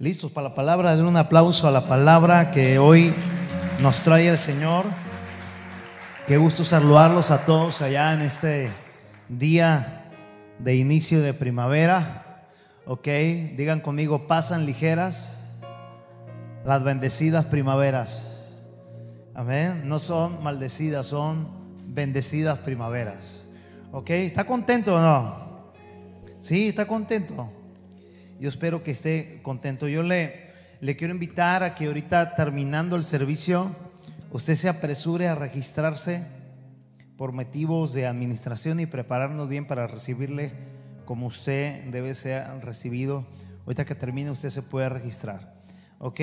Listos para la palabra, den un aplauso a la palabra que hoy nos trae el Señor. Qué gusto saludarlos a todos allá en este día de inicio de primavera. Ok, digan conmigo, pasan ligeras las bendecidas primaveras. Amén. No son maldecidas, son bendecidas primaveras. Ok, ¿está contento o no? Sí, está contento. Yo espero que esté contento. Yo le, le quiero invitar a que ahorita terminando el servicio, usted se apresure a registrarse por motivos de administración y prepararnos bien para recibirle como usted debe ser recibido. Ahorita que termine usted se puede registrar. ¿Ok?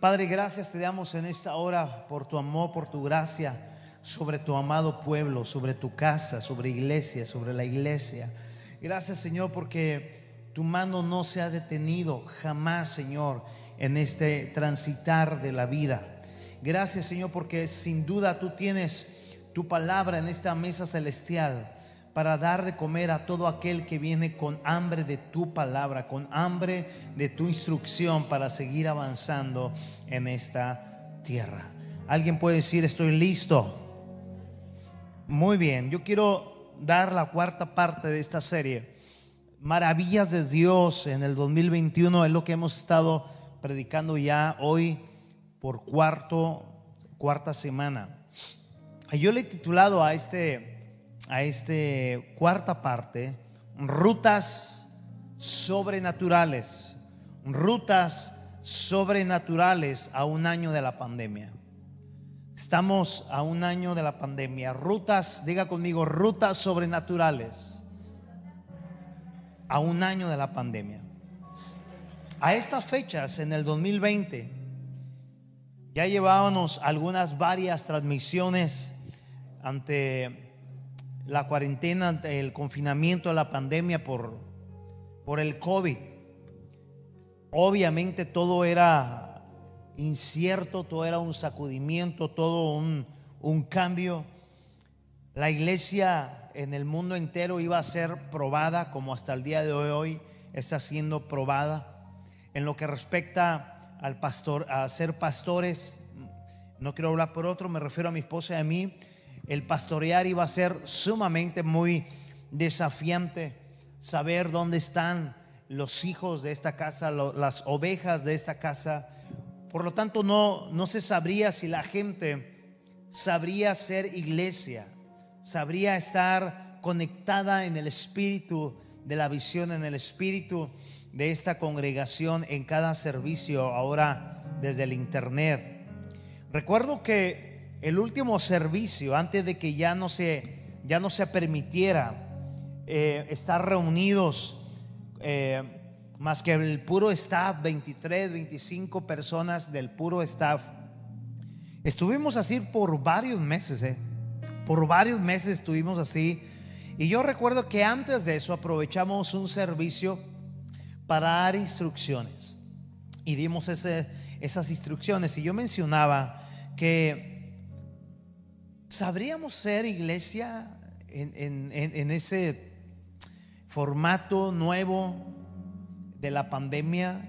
Padre, gracias te damos en esta hora por tu amor, por tu gracia sobre tu amado pueblo, sobre tu casa, sobre iglesia, sobre la iglesia. Gracias Señor porque tu mano no se ha detenido jamás, Señor, en este transitar de la vida. Gracias, Señor, porque sin duda tú tienes tu palabra en esta mesa celestial para dar de comer a todo aquel que viene con hambre de tu palabra, con hambre de tu instrucción para seguir avanzando en esta tierra. Alguien puede decir, estoy listo. Muy bien, yo quiero dar la cuarta parte de esta serie maravillas de Dios en el 2021 es lo que hemos estado predicando ya hoy por cuarto, cuarta semana. Yo le he titulado a este, a este cuarta parte, rutas sobrenaturales, rutas sobrenaturales a un año de la pandemia. Estamos a un año de la pandemia. Rutas, diga conmigo, rutas sobrenaturales a un año de la pandemia. A estas fechas, en el 2020, ya llevábamos algunas varias transmisiones ante la cuarentena, ante el confinamiento de la pandemia por, por el COVID. Obviamente todo era incierto, todo era un sacudimiento, todo un, un cambio. La iglesia en el mundo entero iba a ser probada, como hasta el día de hoy está siendo probada. En lo que respecta al pastor, a ser pastores, no quiero hablar por otro, me refiero a mi esposa y a mí, el pastorear iba a ser sumamente muy desafiante, saber dónde están los hijos de esta casa, las ovejas de esta casa. Por lo tanto, no, no se sabría si la gente sabría ser iglesia sabría estar conectada en el espíritu de la visión, en el espíritu de esta congregación en cada servicio ahora desde el internet. Recuerdo que el último servicio, antes de que ya no se, ya no se permitiera eh, estar reunidos, eh, más que el puro staff, 23, 25 personas del puro staff, estuvimos así por varios meses. Eh. Por varios meses estuvimos así. Y yo recuerdo que antes de eso aprovechamos un servicio para dar instrucciones. Y dimos esas instrucciones. Y yo mencionaba que sabríamos ser iglesia en ese formato nuevo de la pandemia.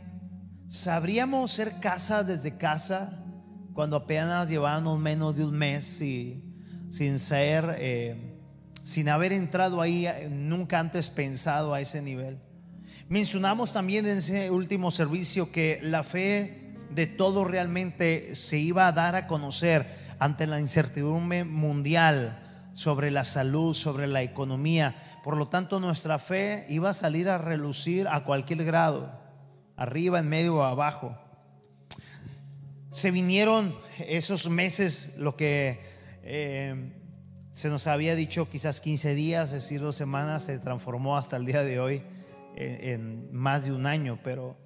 Sabríamos ser casa desde casa cuando apenas llevábamos menos de un mes y sin ser, eh, sin haber entrado ahí, eh, nunca antes pensado a ese nivel. Mencionamos también en ese último servicio que la fe de todo realmente se iba a dar a conocer ante la incertidumbre mundial sobre la salud, sobre la economía. Por lo tanto, nuestra fe iba a salir a relucir a cualquier grado, arriba, en medio o abajo. Se vinieron esos meses, lo que eh, se nos había dicho quizás 15 días, es decir, dos semanas, se transformó hasta el día de hoy en, más de un año, pero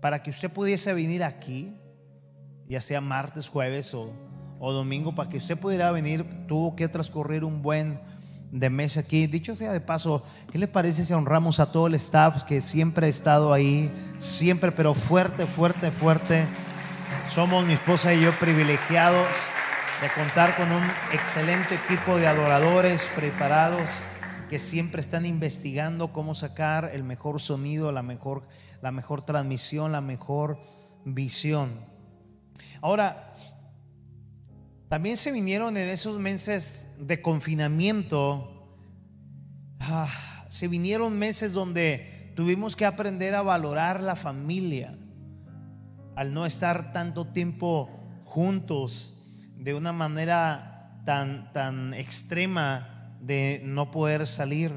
para que usted pudiese venir aquí, ya sea martes, jueves o, o domingo, para que usted pudiera venir, tuvo que transcurrir un buen de mes aquí. Dicho sea de paso, ¿qué le parece si honramos a todo el staff que siempre ha estado ahí, siempre, pero fuerte, fuerte, fuerte? Somos mi esposa y yo privilegiados de contar con un excelente equipo de adoradores preparados que siempre están investigando cómo sacar el mejor sonido, la mejor, la mejor transmisión, la mejor visión. Ahora, también se vinieron en esos meses de confinamiento, ah, se vinieron meses donde tuvimos que aprender a valorar la familia, al no estar tanto tiempo juntos de una manera tan, tan extrema de no poder salir.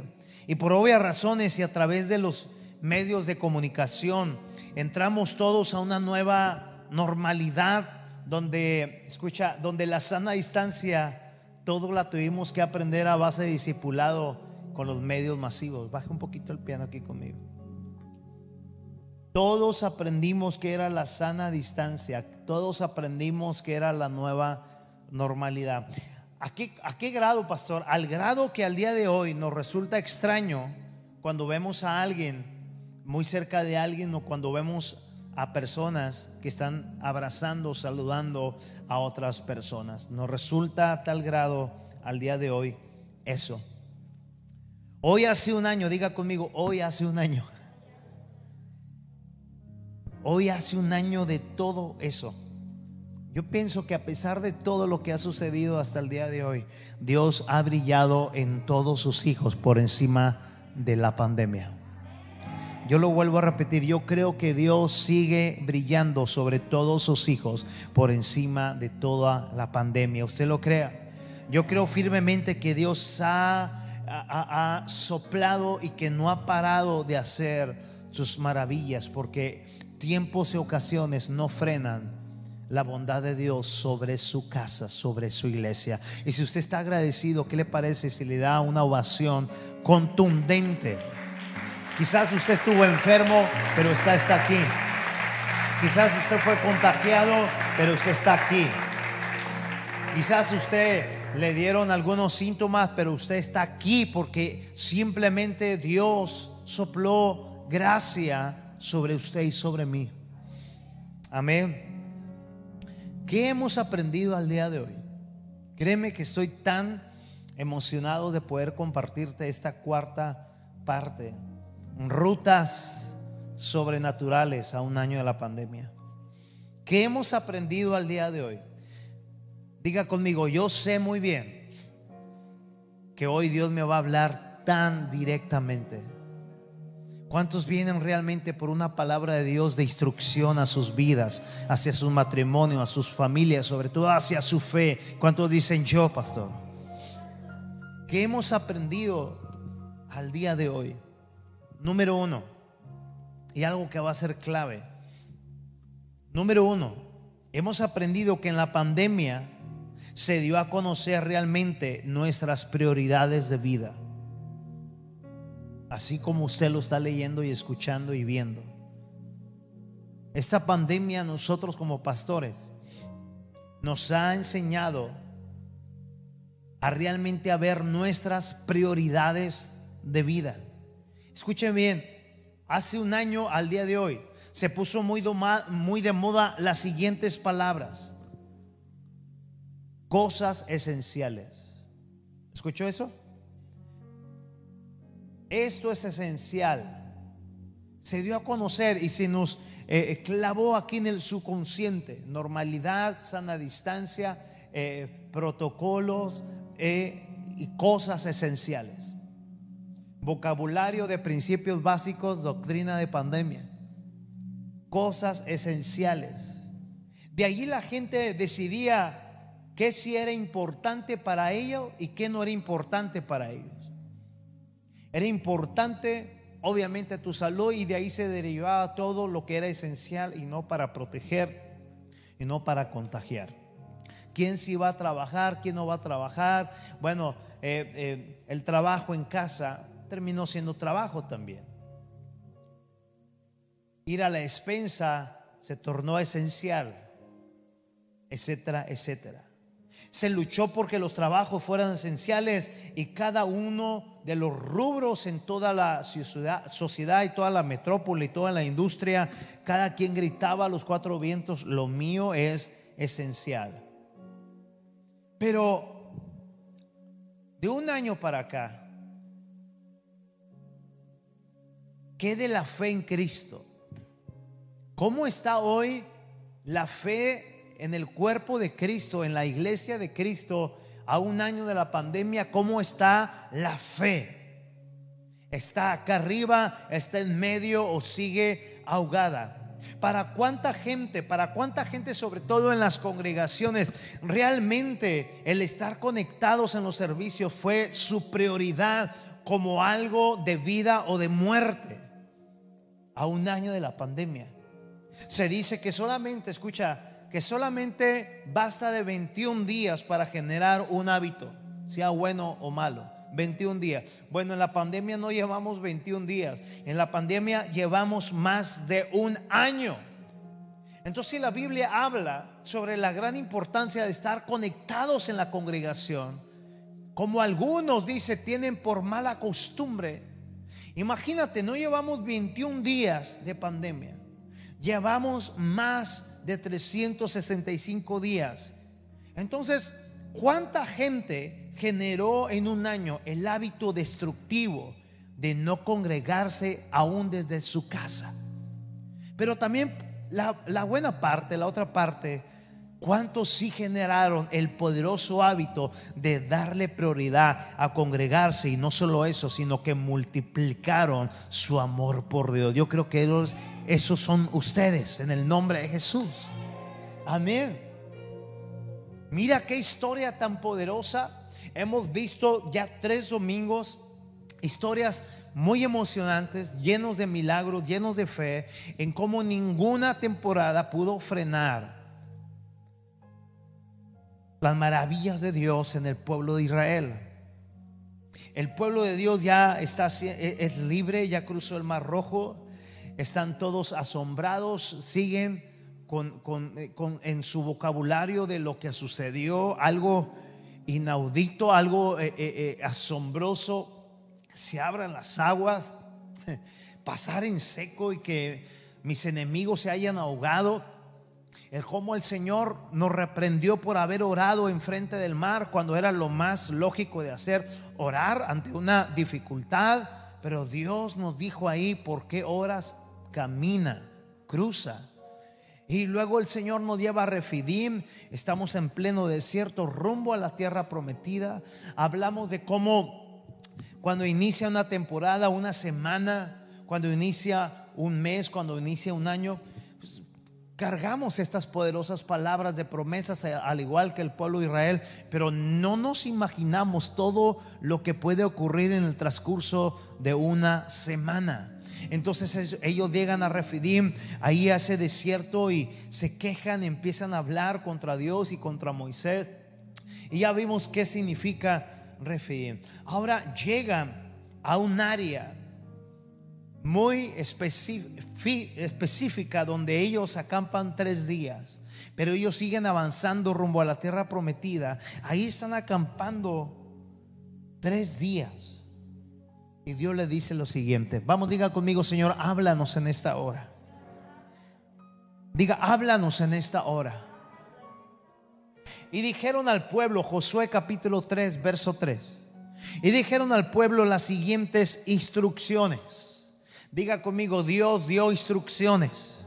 Y por obvias razones y a través de los medios de comunicación, entramos todos a una nueva normalidad donde, escucha, donde la sana distancia, todo la tuvimos que aprender a base de discipulado con los medios masivos. Baja un poquito el piano aquí conmigo. Todos aprendimos que era la sana distancia, todos aprendimos que era la nueva normalidad. ¿A qué, ¿A qué grado, pastor? Al grado que al día de hoy nos resulta extraño cuando vemos a alguien muy cerca de alguien o cuando vemos a personas que están abrazando, saludando a otras personas. Nos resulta tal grado al día de hoy eso. Hoy hace un año, diga conmigo, hoy hace un año. Hoy hace un año de todo eso. Yo pienso que a pesar de todo lo que ha sucedido hasta el día de hoy, Dios ha brillado en todos sus hijos por encima de la pandemia. Yo lo vuelvo a repetir, yo creo que Dios sigue brillando sobre todos sus hijos por encima de toda la pandemia. ¿Usted lo crea? Yo creo firmemente que Dios ha, soplado y que no ha parado de hacer sus maravillas porque tiempos y ocasiones no frenan la bondad de Dios sobre su casa, sobre su iglesia. Y si usted está agradecido, ¿qué le parece si le da una ovación contundente? Quizás usted estuvo enfermo, pero está, está aquí. Quizás usted fue contagiado, pero usted está aquí. Quizás usted le dieron algunos síntomas, pero usted está aquí porque simplemente Dios sopló gracia sobre usted y sobre mí. Amén. ¿Qué hemos aprendido al día de hoy? Créeme que estoy tan emocionado de poder compartirte esta cuarta parte rutas sobrenaturales a un año de la pandemia. ¿Qué hemos aprendido al día de hoy? Diga conmigo, yo sé muy bien que hoy Dios me va a hablar tan directamente. ¿Cuántos vienen realmente por una palabra de Dios de instrucción a sus vidas, hacia su matrimonio, a sus familias, sobre todo hacia su fe? ¿Cuántos dicen yo, pastor? ¿Qué hemos aprendido al día de hoy? Número uno, y algo que va a ser clave. Número uno, hemos aprendido que en la pandemia se dio a conocer realmente nuestras prioridades de vida. Así como usted lo está leyendo y escuchando y viendo. Esta pandemia nosotros como pastores nos ha enseñado a realmente a ver nuestras prioridades de vida. Escuchen bien, hace un año al día de hoy se puso muy, muy de moda las siguientes palabras. Cosas esenciales. ¿Escuchó eso? Esto es esencial. Se dio a conocer y se nos eh, clavó aquí en el subconsciente. Normalidad, sana distancia, eh, protocolos eh, y cosas esenciales vocabulario de principios básicos, doctrina de pandemia, cosas esenciales. De allí la gente decidía qué si era importante para ellos y qué no era importante para ellos. Era importante, obviamente, tu salud y de ahí se derivaba todo lo que era esencial y no para proteger y no para contagiar. ¿Quién sí va a trabajar? ¿Quién no va a trabajar? Bueno, eh, eh, el trabajo en casa terminó siendo trabajo también. Ir a la despensa se tornó esencial, etcétera, etcétera. Se luchó porque los trabajos fueran esenciales y cada uno de los rubros en toda la sociedad y toda la metrópoli y toda la industria, cada quien gritaba a los cuatro vientos, lo mío es esencial. Pero de un año para acá, ¿qué de la fe en Cristo? ¿Cómo está hoy la fe en el cuerpo de Cristo, en la iglesia de Cristo, a un año de la pandemia? ¿Cómo está la fe? ¿Está acá arriba, está en medio o sigue ahogada? ¿Para cuánta gente, para cuánta gente, sobre todo en las congregaciones, realmente el estar conectados en los servicios fue su prioridad como algo de vida o de muerte a un año de la pandemia? Se dice que solamente, escucha, que solamente basta de 21 días para generar un hábito, sea bueno o malo. 21 días. Bueno, en la pandemia no llevamos 21 días. En la pandemia llevamos más de un año. Entonces, si la Biblia habla sobre la gran importancia de estar conectados en la congregación, como algunos, dice, tienen por mala costumbre, imagínate, no llevamos 21 días de pandemia, llevamos más de 365 días. Entonces, ¿cuánta gente generó en un año el hábito destructivo de no congregarse aún desde su casa. Pero también la, buena parte, la otra parte, ¿cuántos sí generaron el poderoso hábito de darle prioridad a congregarse? Y no solo eso, sino que multiplicaron su amor por Dios. Yo creo que esos, son ustedes en el nombre de Jesús. Amén. Mira qué historia tan poderosa Hemos visto ya tres domingos historias muy emocionantes, llenos de milagros, llenos de fe, en cómo ninguna temporada pudo frenar las maravillas de Dios en el pueblo de Israel. El pueblo de Dios ya está e, es libre, ya cruzó el Mar Rojo, están todos asombrados, siguen con, eh, en su vocabulario de lo que sucedió, algo inaudito, algo eh, eh, asombroso. Se abran las aguas, pasar en seco y que mis enemigos se hayan ahogado. El cómo el Señor nos reprendió por haber orado enfrente del mar cuando era lo más lógico de hacer, orar ante una dificultad. Pero Dios nos dijo ahí, ¿por qué oras? Camina, cruza. Y luego el Señor nos lleva a Refidim, estamos en pleno desierto, rumbo a la tierra prometida. Hablamos de cómo cuando inicia una temporada, una semana, cuando inicia un mes, cuando inicia un año, cargamos estas poderosas palabras de promesas, al igual que el pueblo de Israel, pero no nos imaginamos todo lo que puede ocurrir en el transcurso de una semana. Entonces ellos llegan a Refidim, ahí a ese desierto y se quejan, empiezan a hablar contra Dios y contra Moisés. Y ya vimos qué significa Refidim. Ahora llegan a un área muy específica donde ellos acampan tres días. Pero ellos siguen avanzando rumbo a la tierra prometida. Ahí están acampando tres días. Y Dios le dice lo siguiente. Vamos, diga conmigo, Señor, háblanos en esta hora. Diga, háblanos en esta hora. Y dijeron al pueblo, Josué capítulo 3, verso 3. Y dijeron al pueblo las siguientes instrucciones. Diga conmigo, Dios dio instrucciones.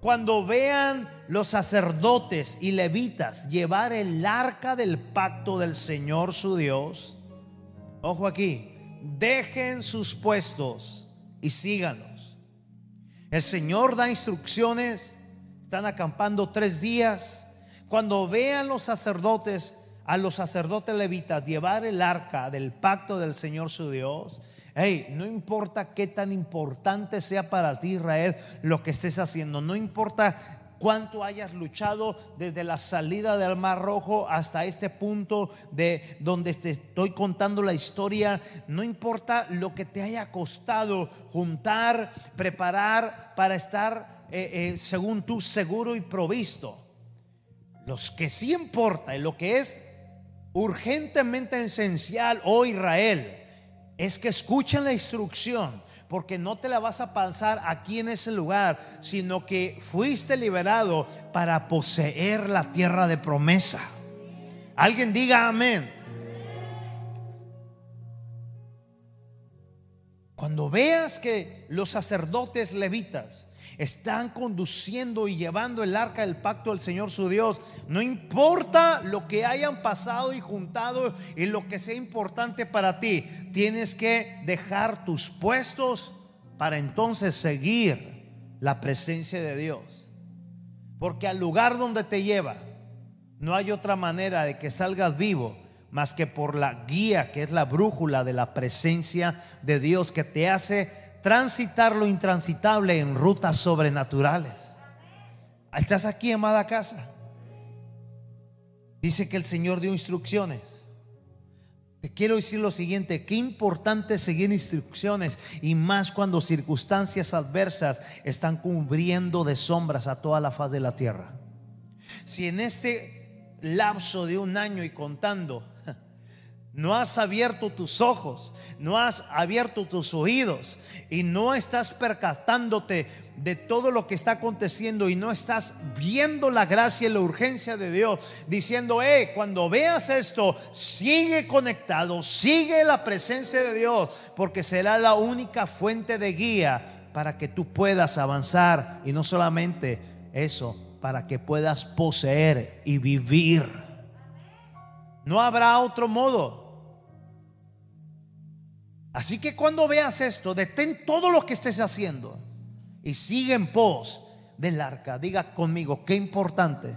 Cuando vean los sacerdotes y levitas llevar el arca del pacto del Señor su Dios, Ojo aquí, dejen sus puestos y síganlos. El Señor da instrucciones, están acampando tres días. Cuando vean los sacerdotes, a los sacerdotes levitas llevar el arca del pacto del Señor su Dios, Hey, no importa qué tan importante sea para ti Israel lo que estés haciendo, no importa cuánto hayas luchado desde la salida del Mar Rojo hasta este punto de donde te estoy contando la historia, no importa lo que te haya costado juntar, preparar para estar, eh, eh, según tú, seguro y provisto. Los que sí importa y lo que es urgentemente esencial, oh Israel, es que escuchen la instrucción porque no te la vas a pasar aquí en ese lugar, sino que fuiste liberado para poseer la tierra de promesa. Alguien diga amén. Cuando veas que los sacerdotes levitas están conduciendo y llevando el arca del pacto del Señor su Dios. No importa lo que hayan pasado y juntado y lo que sea importante para ti, tienes que dejar tus puestos para entonces seguir la presencia de Dios. Porque al lugar donde te lleva, no hay otra manera de que salgas vivo más que por la guía que es la brújula de la presencia de Dios que te hace transitar lo intransitable en rutas sobrenaturales. ¿Estás aquí, amada casa? Dice que el Señor dio instrucciones. Te quiero decir lo siguiente, qué importante seguir instrucciones y más cuando circunstancias adversas están cubriendo de sombras a toda la faz de la tierra. Si en este lapso de un año y contando no has abierto tus ojos, no has abierto tus oídos y no estás percatándote de todo lo que está aconteciendo y no estás viendo la gracia y la urgencia de Dios, diciendo, eh, cuando veas esto, sigue conectado, sigue la presencia de Dios, porque será la única fuente de guía para que tú puedas avanzar y no solamente eso, para que puedas poseer y vivir. No habrá otro modo. Así que cuando veas esto, detén todo lo que estés haciendo y sigue en pos del arca. Diga conmigo, qué importante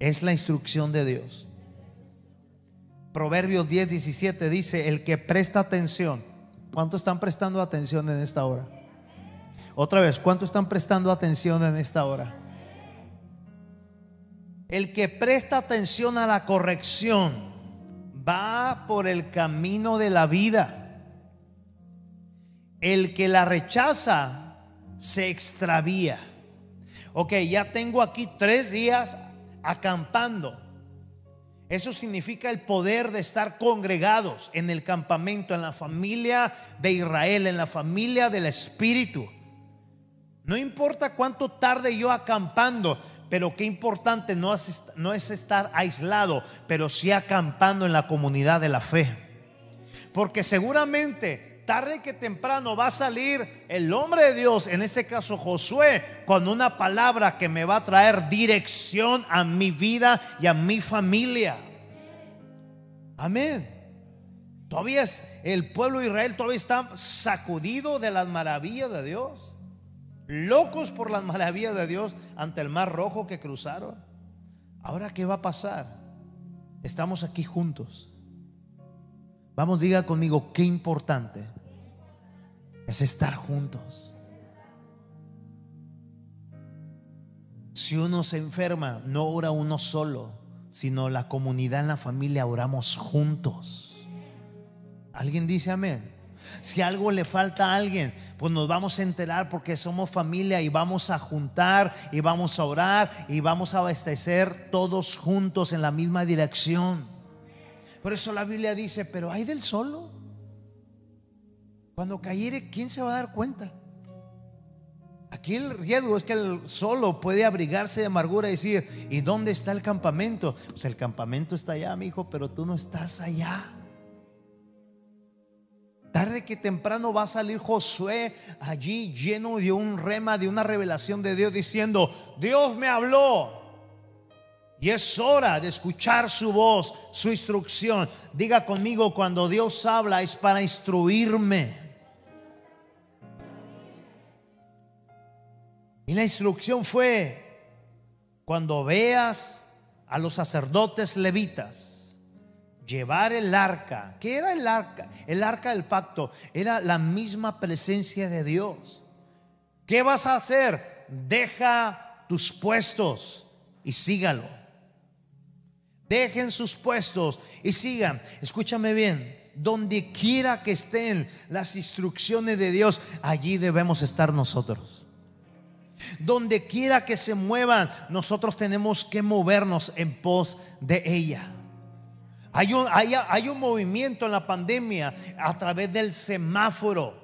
es la instrucción de Dios. Proverbios 10, 17 dice, el que presta atención. ¿Cuánto están prestando atención en esta hora? Otra vez, ¿cuánto están prestando atención en esta hora? El que presta atención a la corrección va por el camino de la vida. El que la rechaza se extravía. Ok, ya tengo aquí tres días acampando. Eso significa el poder de estar congregados en el campamento, en la familia de Israel, en la familia del Espíritu. No importa cuánto tarde yo acampando, pero qué importante no es, no es estar aislado, pero sí acampando en la comunidad de la fe. Porque seguramente tarde que temprano va a salir el hombre de Dios, en este caso Josué, con una palabra que me va a traer dirección a mi vida y a mi familia. Amén. Todavía el pueblo de Israel todavía está sacudido de las maravillas de Dios locos por las maravillas de Dios ante el mar rojo que cruzaron. Ahora, ¿qué va a pasar? Estamos aquí juntos. Vamos, diga conmigo, qué importante es estar juntos. Si uno se enferma, no ora uno solo, sino la comunidad en la familia oramos juntos. ¿Alguien dice amén? Si algo le falta a alguien, pues nos vamos a enterar porque somos familia y vamos a juntar y vamos a orar y vamos a abastecer todos juntos en la misma dirección. Por eso la Biblia dice, pero hay del solo. Cuando cayere, ¿quién se va a dar cuenta? Aquí el riesgo es que el solo puede abrigarse de amargura y decir, ¿y dónde está el campamento? Pues el campamento está allá, mi hijo, pero tú no estás allá. Tarde que temprano va a salir Josué allí lleno de un rema, de una revelación de Dios diciendo, Dios me habló. Y es hora de escuchar su voz, su instrucción. Diga conmigo, cuando Dios habla es para instruirme. Y la instrucción fue, cuando veas a los sacerdotes levitas, llevar el arca. ¿Qué era el arca? El arca del pacto era la misma presencia de Dios. ¿Qué vas a hacer? Deja tus puestos y sígalo. Dejen sus puestos y sigan. Escúchame bien. Donde quiera que estén las instrucciones de Dios, allí debemos estar nosotros. Donde quiera que se muevan, nosotros tenemos que movernos en pos de ella. Hay un, hay, un movimiento en la pandemia a través del semáforo.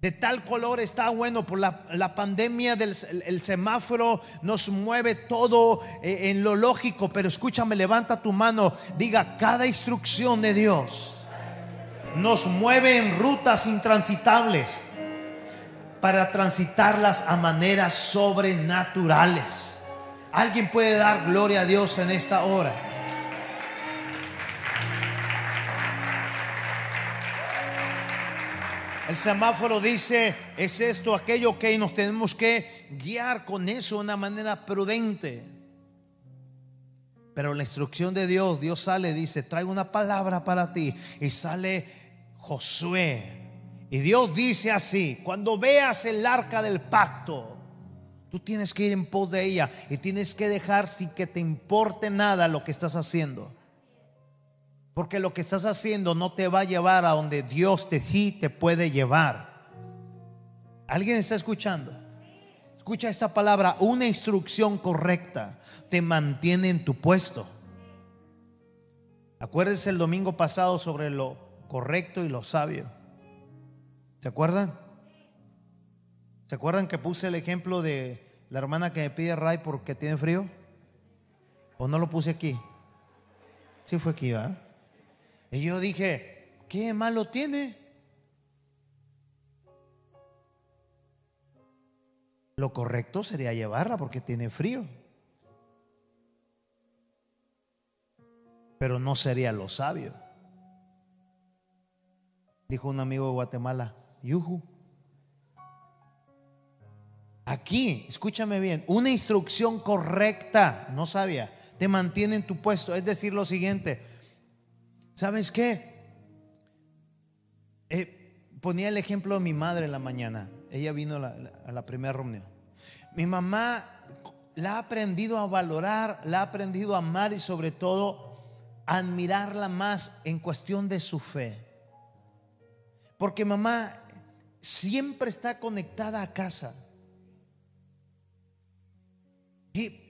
De tal color está bueno por la, pandemia del el semáforo nos mueve todo eh, en lo lógico, pero escúchame, levanta tu mano, diga cada instrucción de Dios nos mueve en rutas intransitables para transitarlas a maneras sobrenaturales. Alguien puede dar gloria a Dios en esta hora. El semáforo dice, es esto, aquello que nos tenemos que guiar con eso de una manera prudente. Pero la instrucción de Dios, Dios sale, dice, traigo una palabra para ti. Y sale Josué. Y Dios dice así, cuando veas el arca del pacto, tú tienes que ir en pos de ella y tienes que dejar sin que te importe nada lo que estás haciendo. Porque lo que estás haciendo no te va a llevar a donde Dios te sí te puede llevar. ¿Alguien está escuchando? Escucha esta palabra, una instrucción correcta te mantiene en tu puesto. Acuérdense el domingo pasado sobre lo correcto y lo sabio. ¿Se acuerdan? ¿Se acuerdan que puse el ejemplo de la hermana que me pide ray porque tiene frío? ¿O no lo puse aquí? Sí fue aquí, ¿verdad? Y yo dije, ¿qué malo tiene? Lo correcto sería llevarla porque tiene frío. Pero no sería lo sabio. Dijo un amigo de Guatemala, Yuhu. Aquí, escúchame bien, una instrucción correcta, no sabia, te mantiene en tu puesto. Es decir, lo siguiente, ¿Sabes qué? Eh, ponía el ejemplo de mi madre en la mañana. Ella vino a la, primera reunión. Mi mamá la ha aprendido a valorar, la ha aprendido a amar y sobre todo a admirarla más en cuestión de su fe. Porque mamá siempre está conectada a casa. Y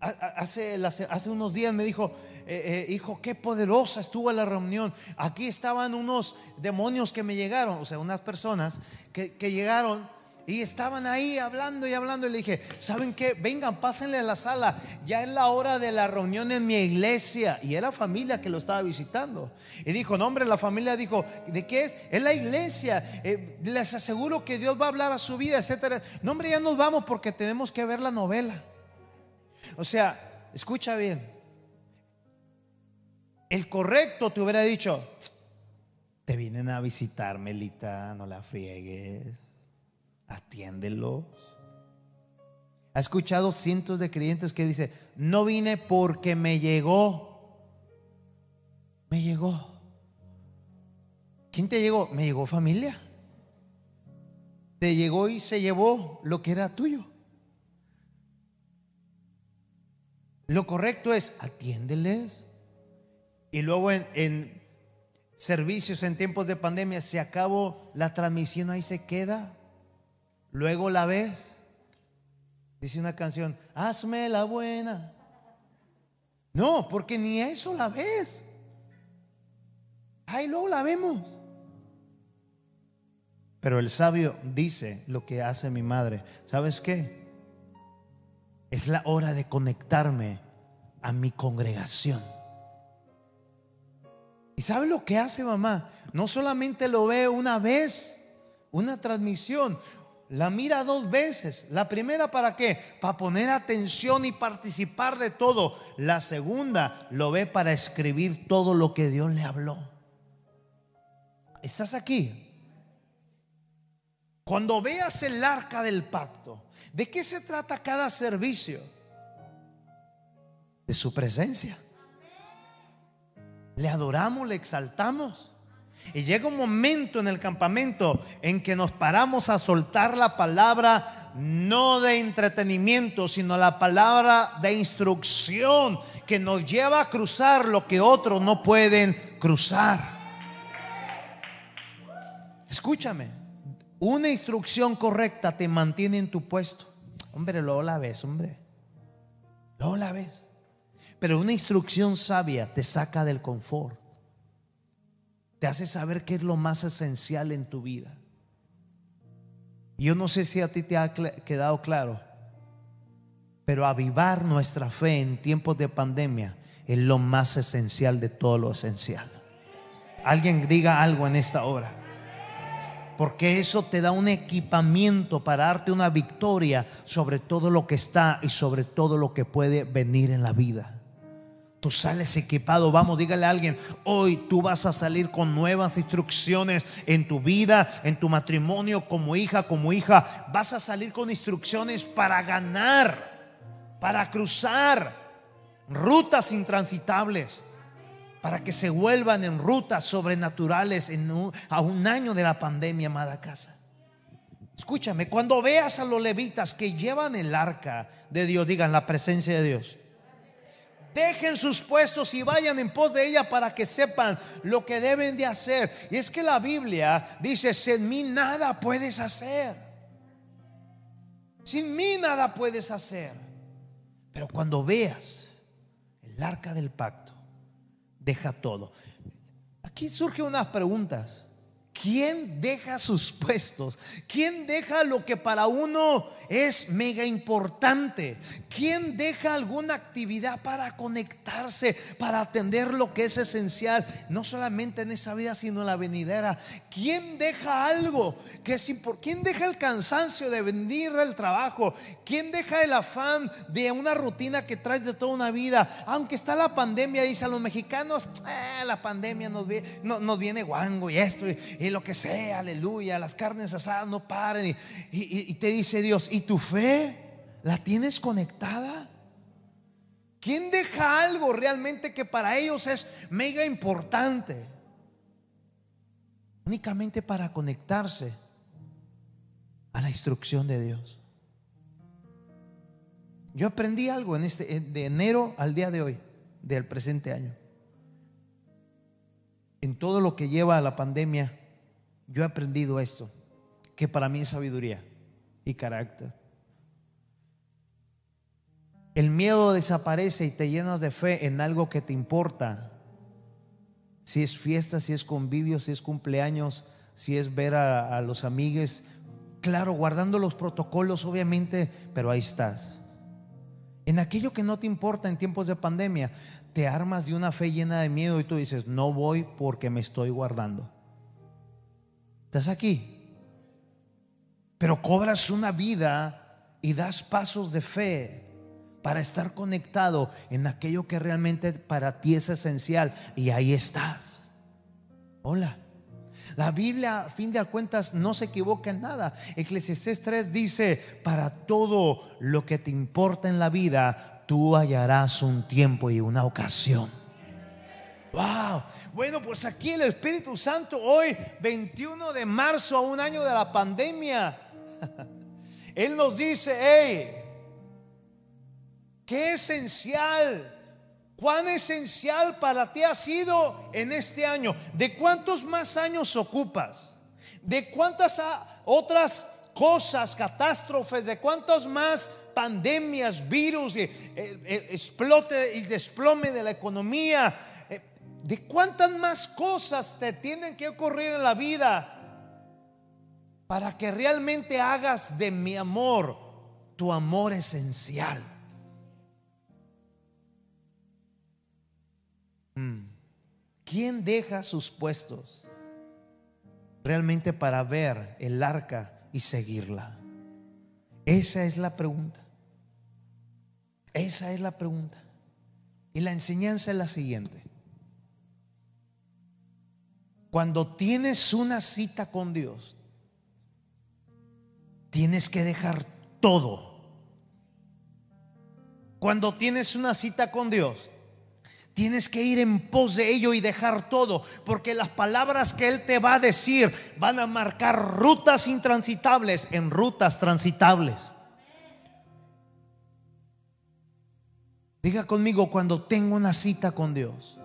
hace, hace unos días me dijo, eh, eh, hijo, qué poderosa estuvo la reunión. Aquí estaban unos demonios que me llegaron, o sea, unas personas que, llegaron y estaban ahí hablando y hablando. Y le dije, ¿saben qué? Vengan, pásenle a la sala. Ya es la hora de la reunión en mi iglesia. Y era familia que lo estaba visitando. Y dijo, no, hombre, la familia dijo, ¿de qué es? Es la iglesia. Eh, les aseguro que Dios va a hablar a su vida, etcétera. No, hombre, ya nos vamos porque tenemos que ver la novela. O sea, escucha bien. El correcto te hubiera dicho, te vienen a visitar, Melita, no la friegues, atiéndelos. Ha escuchado cientos de creyentes que dicen, no vine porque me llegó, me llegó. ¿Quién te llegó? Me llegó familia. Te llegó y se llevó lo que era tuyo. Lo correcto es atiéndeles. Y luego en, servicios en tiempos de pandemia se acabó la transmisión, ahí se queda. Luego la ves. Dice una canción, hazme la buena. No, porque ni eso la ves. Ahí luego la vemos. Pero el sabio dice lo que hace mi madre. ¿Sabes qué? Es la hora de conectarme a mi congregación. ¿Y sabe lo que hace mamá? No solamente lo ve una vez, una transmisión, la mira dos veces. La primera para qué? Para poner atención y participar de todo. La segunda lo ve para escribir todo lo que Dios le habló. ¿Estás aquí? Cuando veas el arca del pacto, ¿De qué se trata cada servicio? De su presencia. Le adoramos, le exaltamos. Y llega un momento en el campamento en que nos paramos a soltar la palabra no de entretenimiento, sino la palabra de instrucción que nos lleva a cruzar lo que otros no pueden cruzar. Escúchame, una instrucción correcta te mantiene en tu puesto. Hombre, luego la ves, hombre. Luego la ves. Pero una instrucción sabia te saca del confort. Te hace saber qué es lo más esencial en tu vida. Yo no sé si a ti te ha quedado claro, pero avivar nuestra fe en tiempos de pandemia es lo más esencial de todo lo esencial. Alguien diga algo en esta hora. Porque eso te da un equipamiento para darte una victoria sobre todo lo que está y sobre todo lo que puede venir en la vida. Tú sales equipado, vamos, dígale a alguien, hoy tú vas a salir con nuevas instrucciones en tu vida, en tu matrimonio, como hija, como hija. Vas a salir con instrucciones para ganar, para cruzar rutas intransitables para que se vuelvan en rutas sobrenaturales a un año de la pandemia, amada casa. Escúchame, cuando veas a los levitas que llevan el arca de Dios, digan la presencia de Dios, dejen sus puestos y vayan en pos de ella para que sepan lo que deben de hacer. Y es que la Biblia dice, sin mí nada puedes hacer. Sin mí nada puedes hacer. Pero cuando veas el arca del pacto, deja todo. Aquí surgen unas preguntas. ¿Quién deja sus puestos? ¿Quién deja lo que para uno es mega importante? ¿Quién deja alguna actividad para conectarse, para atender lo que es esencial, no solamente en esa vida, sino en la venidera? ¿Quién deja algo que es importante? ¿Quién deja el cansancio de venir del trabajo? ¿Quién deja el afán de una rutina que traes de toda una vida? Aunque está la pandemia, dice a los mexicanos, eh, la pandemia nos viene, nos viene guango y esto y, lo que sea, aleluya, las carnes asadas no paren. Y, te dice Dios, ¿y tu fe la tienes conectada? ¿Quién deja algo realmente que para ellos es mega importante? Únicamente para conectarse a la instrucción de Dios. Yo aprendí algo en este de enero al día de hoy del presente año. En todo lo que lleva a la pandemia, yo he aprendido esto, que para mí es sabiduría y carácter. El miedo desaparece y te llenas de fe en algo que te importa. Si es fiesta, si es convivio, si es cumpleaños, si es ver a, los amigos. Claro, guardando los protocolos, obviamente, pero ahí estás. En aquello que no te importa en tiempos de pandemia, te armas de una fe llena de miedo y tú dices, no voy porque me estoy guardando. ¿Estás aquí? Pero cobras una vida y das pasos de fe para estar conectado en aquello que realmente para ti es esencial. Y ahí estás. Hola. La Biblia, a fin de cuentas, no se equivoca en nada. Eclesiastés 3 dice, para todo lo que te importa en la vida, tú hallarás un tiempo y una ocasión. Wow. Bueno, pues aquí el Espíritu Santo hoy, 21 de marzo, a un año de la pandemia, Él nos dice, hey, Qué esencial, cuán esencial para ti ha sido en este año. ¿De cuántos más años ocupas? ¿De cuántas otras cosas, catástrofes, de cuántos más pandemias, virus, eh, eh, explote y desplome de la economía? ¿De cuántas más cosas te tienen que ocurrir en la vida para que realmente hagas de mi amor tu amor esencial? Mm. ¿Quién deja sus puestos realmente para ver el arca y seguirla? Esa es la pregunta. Esa es la pregunta. Y la enseñanza es la siguiente. Cuando tienes una cita con Dios, tienes que dejar todo. Cuando tienes una cita con Dios, Tienes que ir en pos de ello y dejar todo, porque las palabras que Él te va a decir van a marcar rutas intransitables en rutas transitables. Diga conmigo cuando tengo una cita con Dios.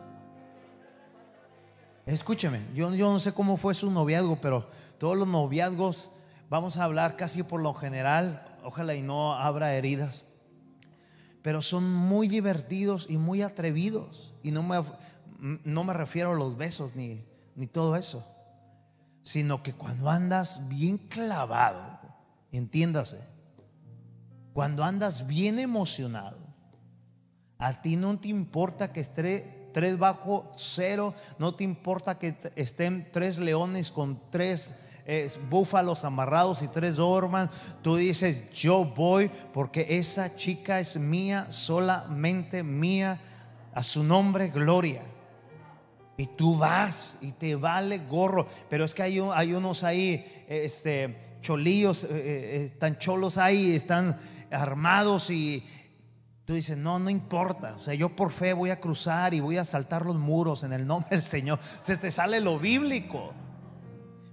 Escúcheme, yo, yo no sé cómo fue su noviazgo, pero todos los noviazgos, vamos a hablar casi por lo general, ojalá y no abra heridas pero son muy divertidos y muy atrevidos. Y no me, no me refiero a los besos ni, ni todo eso, sino que cuando andas bien clavado, entiéndase, cuando andas bien emocionado, a ti no te importa que esté tres bajo cero, no te importa que estén tres leones con tres eh, búfalos amarrados y tres dorman, tú dices, yo voy porque esa chica es mía, solamente mía, a su nombre, gloria. Y tú vas y te vale gorro. Pero es que hay, unos ahí, este, cholillos, eh, eh, están cholos ahí, están armados y tú dices, no, no importa. O sea, yo por fe voy a cruzar y voy a saltar los muros en el nombre del Señor. Entonces te sale lo bíblico.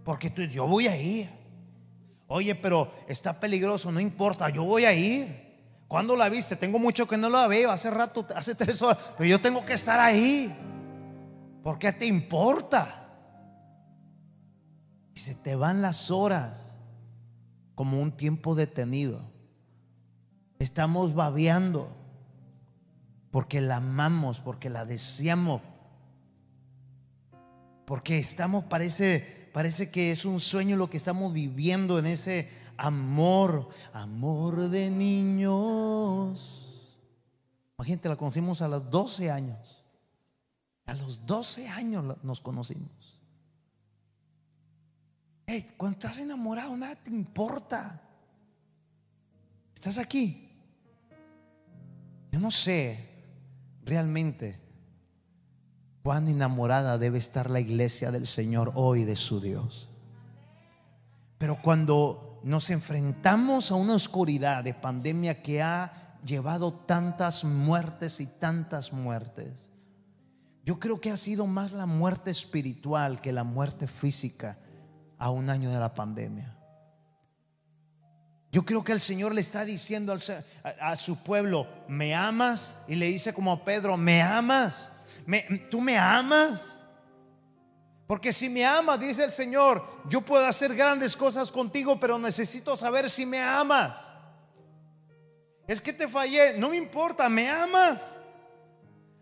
Porque tú, yo voy a ir. Oye, pero está peligroso, no importa, yo voy a ir. ¿Cuándo la viste? Tengo mucho que no la veo, hace rato, hace tres horas, pero yo tengo que estar ahí. ¿Por qué te importa? Y se te van las horas como un tiempo detenido. Estamos babeando porque la amamos, porque la deseamos, porque estamos, parece, parece que es un sueño lo que estamos viviendo en ese amor, amor de niños. Imagínate, la conocimos a los 12 años. A los 12 años nos conocimos. Hey, cuando estás enamorado, nada te importa. ¿Estás aquí? Yo no sé realmente cuán enamorada debe estar la iglesia del Señor hoy de su Dios. Pero cuando nos enfrentamos a una oscuridad de pandemia que ha llevado tantas muertes y tantas muertes, yo creo que ha sido más la muerte espiritual que la muerte física a un año de la pandemia. Yo creo que el Señor le está diciendo a, su pueblo, ¿me amas? Y le dice como a Pedro, ¿me amas? ¿Tú me amas? Porque si me amas, dice el Señor, yo puedo hacer grandes cosas contigo, pero necesito saber si me amas. Es que te fallé, no me importa, me amas.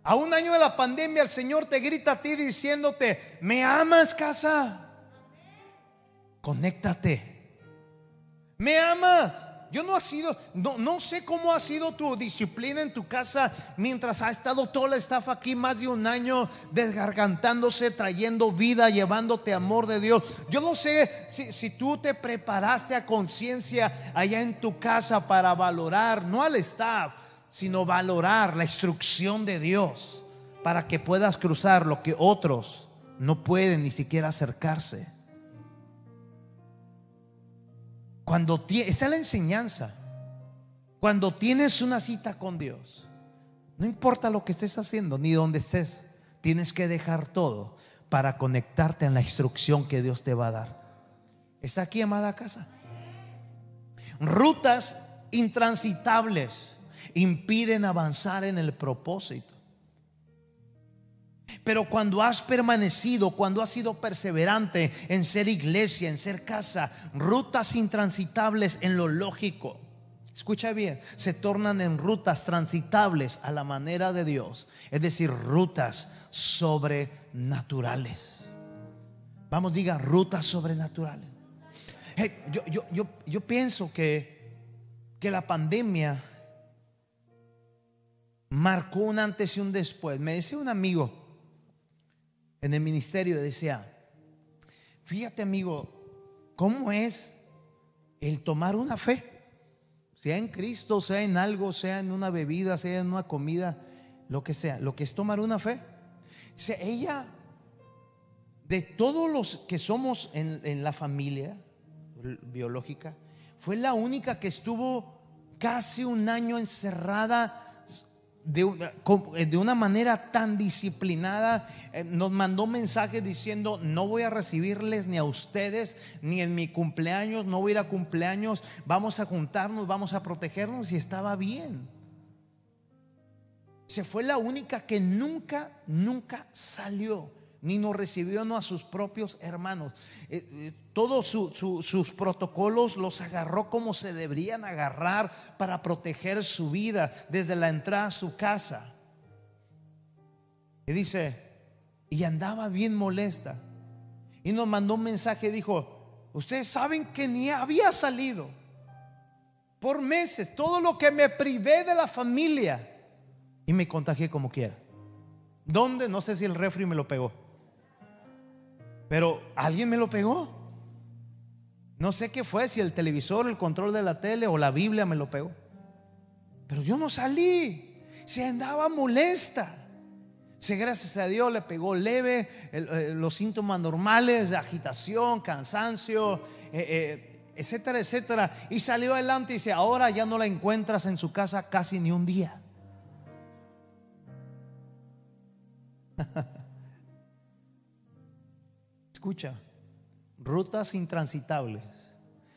A un año de la pandemia el Señor te grita a ti diciéndote, ¿me amas casa? Conéctate. ¿Me amas? Yo no ha sido, no, no sé cómo ha sido tu disciplina en tu casa mientras ha estado toda la estafa aquí más de un año desgargantándose, trayendo vida, llevándote amor de Dios. Yo no sé si, si tú te preparaste a conciencia allá en tu casa para valorar, no al staff, sino valorar la instrucción de Dios para que puedas cruzar lo que otros no pueden ni siquiera acercarse. Cuando esa es la enseñanza. Cuando tienes una cita con Dios, no importa lo que estés haciendo ni dónde estés, tienes que dejar todo para conectarte en la instrucción que Dios te va a dar. ¿Está aquí, amada casa? Rutas intransitables impiden avanzar en el propósito. Pero cuando has permanecido, cuando has sido perseverante en ser iglesia, en ser casa, rutas intransitables en lo lógico, escucha bien, se tornan en rutas transitables a la manera de Dios, es decir, rutas sobrenaturales. Vamos, diga, rutas sobrenaturales. yo, yo, pienso que, que la pandemia marcó un antes y un después. Me decía un amigo, en el ministerio decía, fíjate amigo, ¿cómo es el tomar una fe? Sea en Cristo, sea en algo, sea en una bebida, sea en una comida, lo que sea, lo que es tomar una fe. sea, ella, de todos los que somos en, en la familia biológica, fue la única que estuvo casi un año encerrada de una, eh, de una, manera tan disciplinada, eh, nos mandó mensajes diciendo, no voy a recibirles ni a ustedes, ni en mi cumpleaños, no voy a ir a cumpleaños, vamos a juntarnos, vamos a protegernos y estaba bien. Se fue la única que nunca, nunca salió ni nos recibió no a sus propios hermanos. Eh, eh, todos sus protocolos los agarró como se deberían agarrar para proteger su vida desde la entrada a su casa. Y dice, y andaba bien molesta. Y nos mandó un mensaje, dijo, ustedes saben que ni había salido por meses, todo lo que me privé de la familia y me contagié como quiera. ¿Dónde? No sé si el refri me lo pegó. Pero alguien me lo pegó. No sé qué fue, si el televisor, el control de la tele o la Biblia me lo pegó. Pero yo no salí. Se andaba molesta. Si gracias a Dios le pegó leve eh, los síntomas normales agitación, cansancio, eh, eh, etcétera, etcétera. Y salió adelante y dice, ahora ya no la encuentras en su casa casi ni un día. Escucha, rutas intransitables.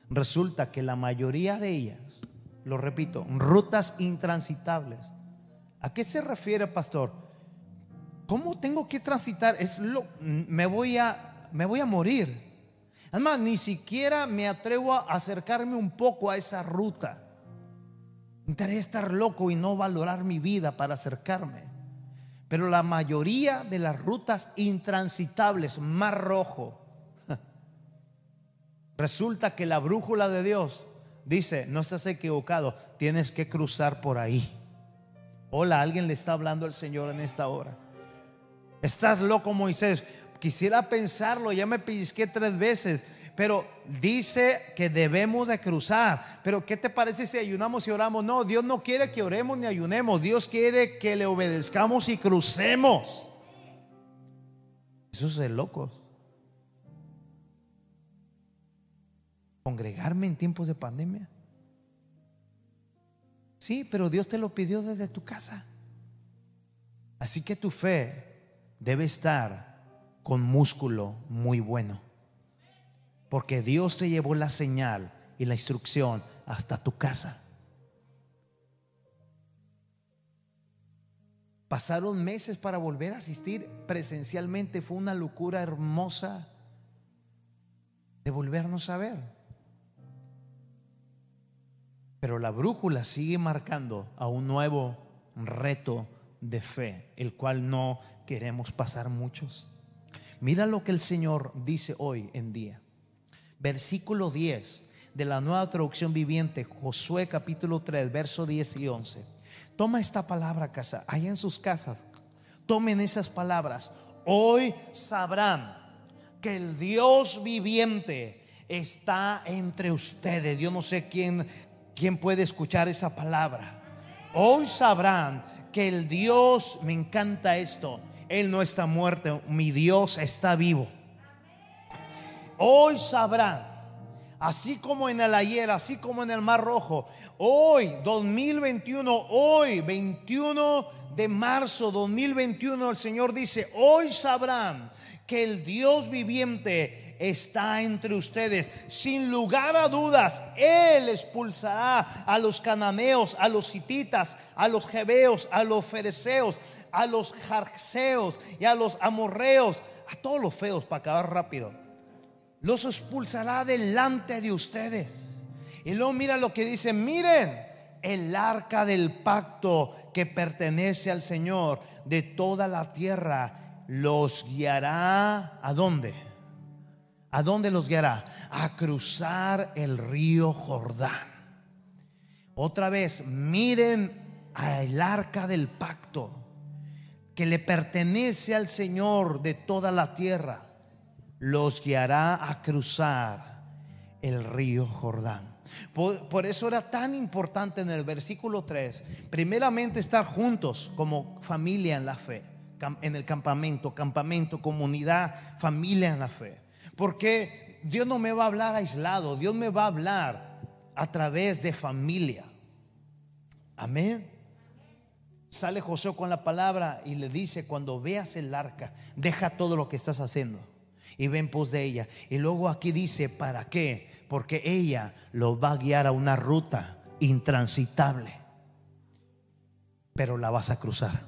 Resulta que la mayoría de ellas, lo repito, rutas intransitables. ¿A qué se refiere, pastor? ¿Cómo tengo que transitar? Es lo, me voy a, me voy a morir. Además, ni siquiera me atrevo a acercarme un poco a esa ruta. Intentaré estar loco y no valorar mi vida para acercarme. Pero la mayoría de las rutas intransitables, mar rojo, resulta que la brújula de Dios dice, no estás equivocado, tienes que cruzar por ahí. Hola, alguien le está hablando al Señor en esta hora. Estás loco, Moisés. Quisiera pensarlo, ya me pellizqué tres veces. Pero dice que debemos de cruzar. Pero ¿qué te parece si ayunamos y oramos? No, Dios no quiere que oremos ni ayunemos. Dios quiere que le obedezcamos y crucemos. Eso es locos. Congregarme en tiempos de pandemia. Sí, pero Dios te lo pidió desde tu casa. Así que tu fe debe estar con músculo muy bueno. Porque Dios te llevó la señal y la instrucción hasta tu casa. Pasaron meses para volver a asistir presencialmente. Fue una locura hermosa de volvernos a ver. Pero la brújula sigue marcando a un nuevo reto de fe, el cual no queremos pasar muchos. Mira lo que el Señor dice hoy en día versículo 10 de la nueva traducción viviente, Josué capítulo 3, verso 10 y 11. Toma esta palabra, casa, allá en sus casas. Tomen esas palabras. Hoy sabrán que el Dios viviente está entre ustedes. Yo no sé quién, quién puede escuchar esa palabra. Hoy sabrán que el Dios, me encanta esto, Él no está muerto, mi Dios está vivo. Hoy sabrán, así como en el ayer, así como en el Mar Rojo, hoy 2021, hoy 21 de marzo 2021, el Señor dice, hoy sabrán que el Dios viviente está entre ustedes. Sin lugar a dudas, Él expulsará a los cananeos, a los hititas, a los jebeos, a los fereceos, a los jarseos y a los amorreos, a todos los feos para acabar rápido los expulsará delante de ustedes. Y luego mira lo que dice, miren, el arca del pacto que pertenece al Señor de toda la tierra los guiará a dónde? ¿A dónde los guiará? A cruzar el río Jordán. Otra vez, miren al arca del pacto que le pertenece al Señor de toda la tierra los guiará a cruzar el río Jordán. Por, eso era tan importante en el versículo 3, primeramente estar juntos como familia en la fe, en el campamento, campamento, comunidad, familia en la fe. Porque Dios no me va a hablar aislado, Dios me va a hablar a través de familia. Amén. Sale José con la palabra y le dice, cuando veas el arca, deja todo lo que estás haciendo y ven pos de ella. Y luego aquí dice, ¿para qué? Porque ella lo va a guiar a una ruta intransitable. Pero la vas a cruzar.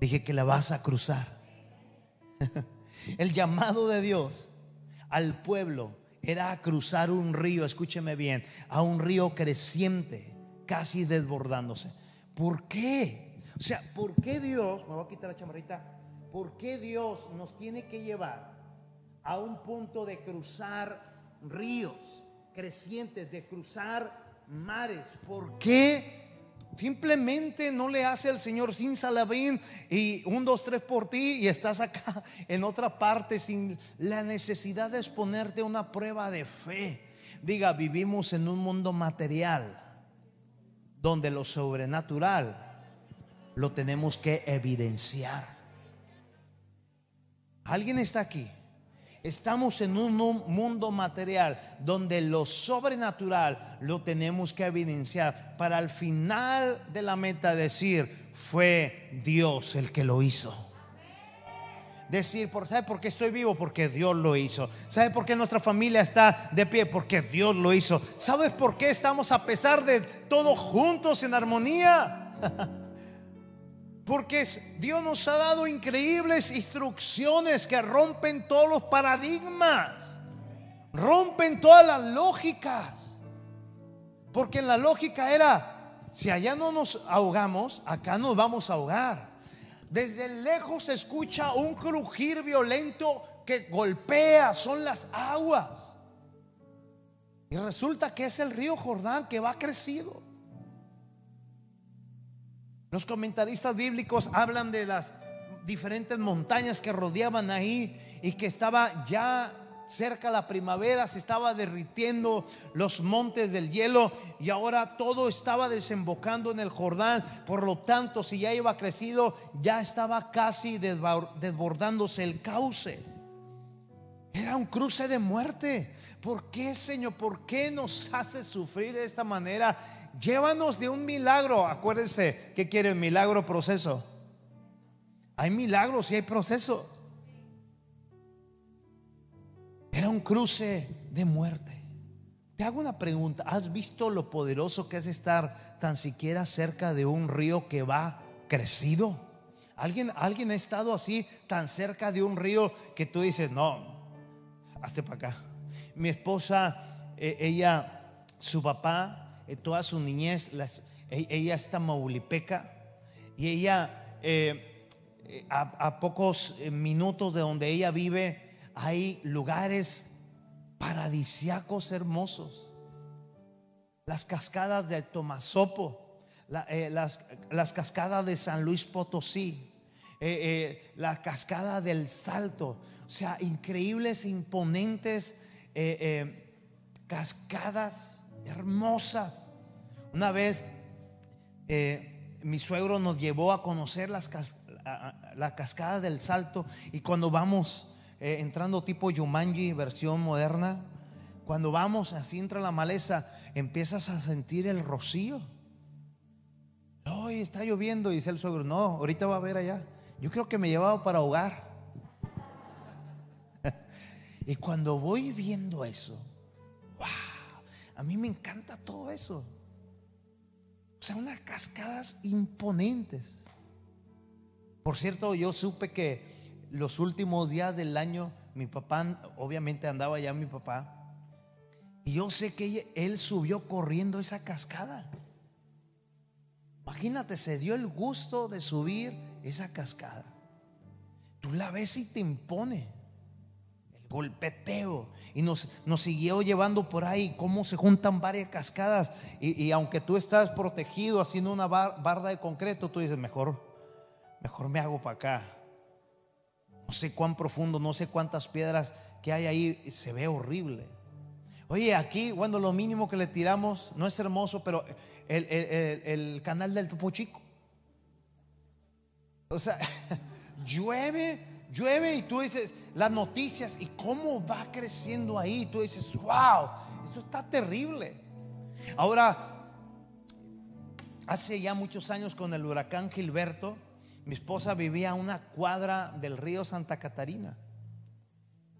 Dije que la vas a cruzar. El llamado de Dios al pueblo era cruzar un río, escúcheme bien, a un río creciente, casi desbordándose. ¿Por qué? O sea, ¿por qué Dios, me voy a quitar la chamarrita, ¿Por qué Dios nos tiene que llevar a un punto de cruzar ríos crecientes, de cruzar mares? ¿Por qué simplemente no le hace al Señor sin salabín y un, dos, tres por ti y estás acá en otra parte sin la necesidad de exponerte a una prueba de fe. Diga, vivimos en un mundo material donde lo sobrenatural lo tenemos que evidenciar. ¿Alguien está aquí? Estamos en un mundo material donde lo sobrenatural lo tenemos que evidenciar para al final de la meta decir, fue Dios el que lo hizo. Decir, ¿sabe por qué estoy vivo? Porque Dios lo hizo. ¿Sabe por qué nuestra familia está de pie? Porque Dios lo hizo. ¿Sabes por qué estamos a pesar de todo juntos en armonía? Porque Dios nos ha dado increíbles instrucciones que rompen todos los paradigmas, rompen todas las lógicas. Porque la lógica era, si allá no nos ahogamos, acá nos vamos a ahogar. Desde lejos se escucha un crujir violento que golpea, son las aguas. Y resulta que es el río Jordán que va crecido. Los comentaristas bíblicos hablan de las diferentes montañas que rodeaban ahí y que estaba ya cerca la primavera, se estaba derritiendo los montes del hielo y ahora todo estaba desembocando en el Jordán. Por lo tanto, si ya iba crecido, ya estaba casi desbordándose el cauce. Era un cruce de muerte. ¿Por qué, Señor? ¿Por qué nos hace sufrir de esta manera? Llévanos de un milagro. Acuérdense, ¿qué quiere? Milagro, proceso. Hay milagros y hay proceso. Era un cruce de muerte. Te hago una pregunta. ¿Has visto lo poderoso que es estar tan siquiera cerca de un río que va crecido? ¿Alguien, alguien ha estado así tan cerca de un río que tú dices, no, hazte para acá? Mi esposa, eh, ella, su papá toda su niñez, e, ella está maulipeca y ella eh, eh, a, pocos minutos de donde ella vive hay lugares paradisiacos hermosos. Las cascadas de Tomasopo, las, las, cascadas de San Luis Potosí, la cascada del Salto, o sea, increíbles, imponentes cascadas hermosas. Una vez eh, mi suegro nos llevó a conocer la cascada del salto y cuando vamos eh, entrando tipo Yumanji, versión moderna, cuando vamos así entra la maleza, empiezas a sentir el rocío. Hoy está lloviendo, dice el suegro. No, ahorita va a ver allá. Yo creo que me llevaba para ahogar. y cuando voy viendo eso, a mí me encanta todo eso. O sea, unas cascadas imponentes. Por cierto, yo supe que los últimos días del año, mi papá, obviamente andaba ya mi papá, y yo sé que él subió corriendo esa cascada. Imagínate, se dio el gusto de subir esa cascada. Tú la ves y te impone golpeteo. Y nos, nos siguió llevando por ahí, cómo se juntan varias cascadas. Y, aunque tú estás protegido haciendo una barda de concreto, tú dices, mejor, mejor me hago para acá. No sé cuán profundo, no sé cuántas piedras que hay ahí, se ve horrible. Oye, aquí, bueno, lo mínimo que le tiramos no es hermoso, pero el, el canal del Topo Chico. O sea, llueve llueve y tú dices las noticias y cómo va creciendo ahí. Tú dices, wow, esto está terrible. Ahora, hace ya muchos años con el huracán Gilberto, mi esposa vivía a una cuadra del río Santa Catarina.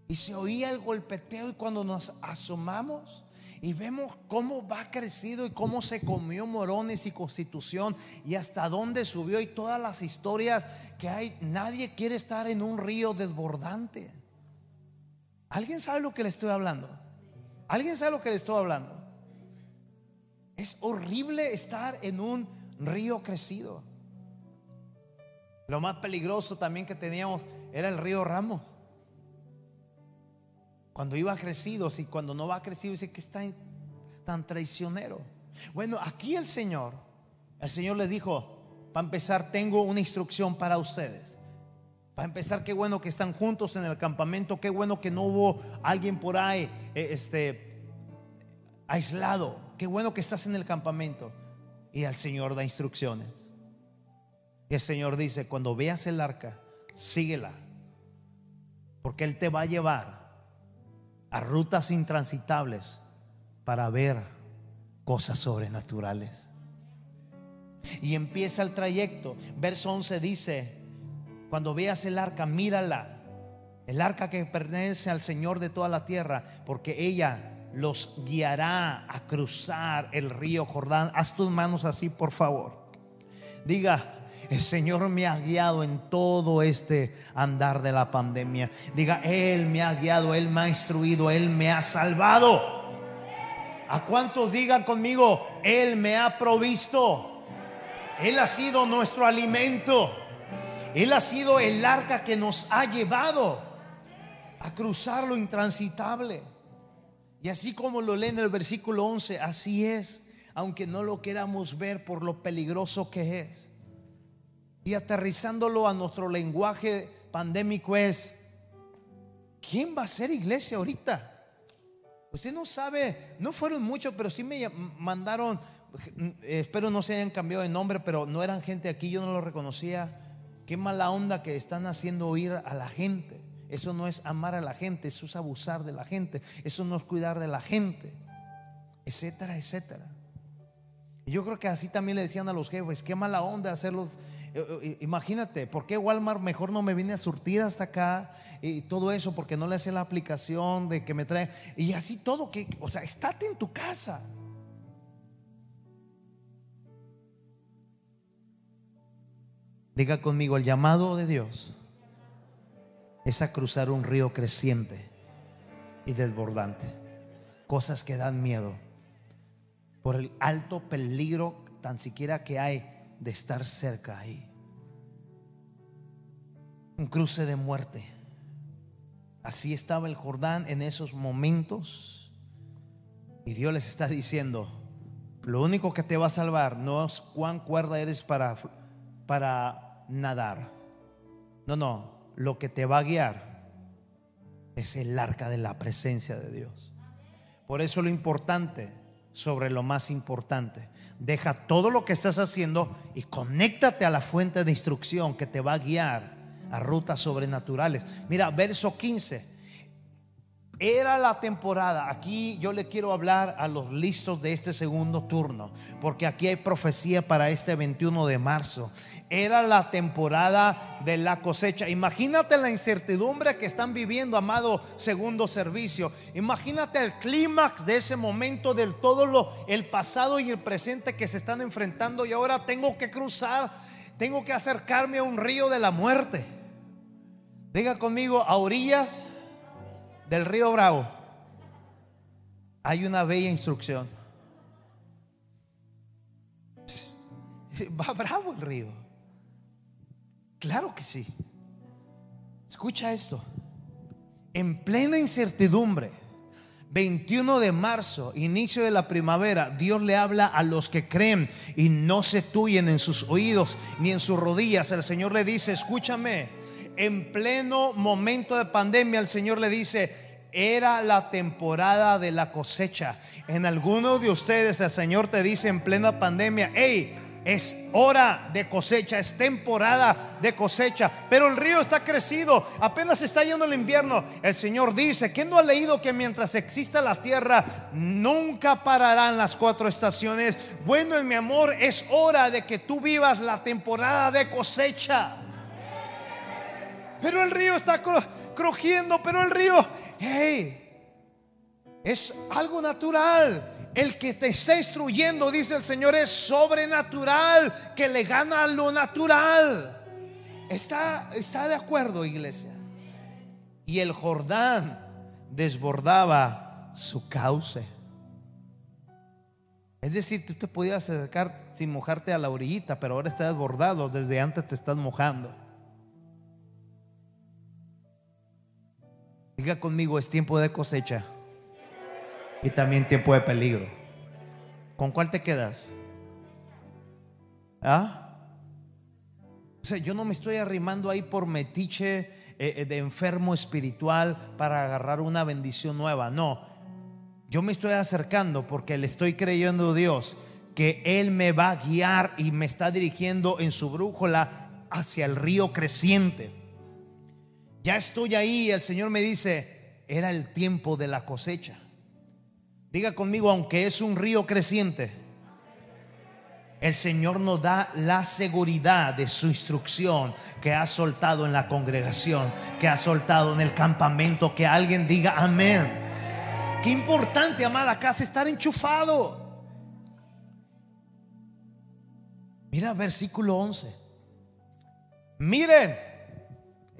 Y se oía el golpeteo y cuando nos asomamos, y vemos cómo va crecido y cómo se comió Morones y Constitución y hasta dónde subió y todas las historias que hay. Nadie quiere estar en un río desbordante. ¿Alguien sabe lo que le estoy hablando? ¿Alguien sabe lo que le estoy hablando? Es horrible estar en un río crecido. Lo más peligroso también que teníamos era el río Ramos. Cuando iba crecido, si cuando no va crecido, dice que está tan traicionero. Bueno, aquí el Señor El Señor les dijo, para empezar, tengo una instrucción para ustedes. Para empezar, qué bueno que están juntos en el campamento, qué bueno que no hubo alguien por ahí eh, este, aislado, qué bueno que estás en el campamento. Y el Señor da instrucciones. Y el Señor dice, cuando veas el arca, síguela, porque Él te va a llevar a rutas intransitables para ver cosas sobrenaturales. Y empieza el trayecto. Verso 11 dice, cuando veas el arca, mírala. El arca que pertenece al Señor de toda la tierra, porque ella los guiará a cruzar el río Jordán. Haz tus manos así, por favor. Diga, el Señor me ha guiado en todo este andar de la pandemia. Diga, Él me ha guiado, Él me ha instruido, Él me ha salvado. ¿A cuántos digan conmigo, Él me ha provisto? Él ha sido nuestro alimento. Él ha sido el arca que nos ha llevado a cruzar lo intransitable. Y así como lo lee en el versículo 11, así es, aunque no lo queramos ver por lo peligroso que es. Y aterrizándolo a nuestro lenguaje pandémico es, ¿quién va a ser iglesia ahorita? Usted no sabe, no fueron muchos, pero sí me mandaron espero no se hayan cambiado de nombre, pero no eran gente aquí, yo no lo reconocía. Qué mala onda que están haciendo oír a la gente. Eso no es amar a la gente, eso es abusar de la gente, eso no es cuidar de la gente, etcétera, etcétera. Y yo creo que así también le decían a los jefes, qué mala onda hacerlos. Eh, eh, imagínate, ¿por qué Walmart mejor no me viene a surtir hasta acá? Y todo eso, porque no le hace la aplicación de que me trae. Y así todo, que, o sea, estate en tu casa. Diga conmigo, el llamado de Dios es a cruzar un río creciente y desbordante. Cosas que dan miedo por el alto peligro tan siquiera que hay de estar cerca ahí. Un cruce de muerte. Así estaba el Jordán en esos momentos. Y Dios les está diciendo, lo único que te va a salvar no es cuán cuerda eres para, para nadar. No, no, lo que te va a guiar es el arca de la presencia de Dios. Por eso lo importante sobre lo más importante. Deja todo lo que estás haciendo y conéctate a la fuente de instrucción que te va a guiar a rutas sobrenaturales. Mira, verso 15. Era la temporada, aquí yo le quiero hablar a los listos de este segundo turno, porque aquí hay profecía para este 21 de marzo era la temporada de la cosecha. Imagínate la incertidumbre que están viviendo, amado segundo servicio. Imagínate el clímax de ese momento del todo lo el pasado y el presente que se están enfrentando y ahora tengo que cruzar, tengo que acercarme a un río de la muerte. Diga conmigo, a orillas del río Bravo hay una bella instrucción. Va bravo el río. Claro que sí. Escucha esto. En plena incertidumbre, 21 de marzo, inicio de la primavera, Dios le habla a los que creen y no se tuyen en sus oídos ni en sus rodillas. El Señor le dice, escúchame, en pleno momento de pandemia, el Señor le dice, era la temporada de la cosecha. En alguno de ustedes el Señor te dice en plena pandemia, hey, es hora de cosecha, es temporada de cosecha, pero el río está crecido, apenas está yendo el invierno. El Señor dice, ¿quién no ha leído que mientras exista la tierra, nunca pararán las cuatro estaciones? Bueno, en mi amor, es hora de que tú vivas la temporada de cosecha. Pero el río está crujiendo, pero el río, hey, es algo natural el que te está instruyendo, dice el Señor, es sobrenatural, que le gana lo natural. Está, está de acuerdo, iglesia. Y el Jordán desbordaba su cauce. Es decir, tú te podías acercar sin mojarte a la orillita, pero ahora está desbordado, desde antes te estás mojando. Diga conmigo, es tiempo de cosecha y también tiempo de peligro. ¿Con cuál te quedas? ¿Ah? Yo no me estoy arrimando ahí por metiche eh, eh, de enfermo espiritual para agarrar una bendición nueva. No, yo me estoy acercando porque le estoy creyendo a Dios que Él me va a guiar y me está dirigiendo en su brújula hacia el río creciente. Ya estoy ahí y el Señor me dice, era el tiempo de la cosecha. Diga conmigo, aunque es un río creciente, el Señor nos da la seguridad de su instrucción que ha soltado en la congregación, que ha soltado en el campamento, que alguien diga amén. Qué importante, amada casa, estar enchufado. Mira versículo 11. Miren,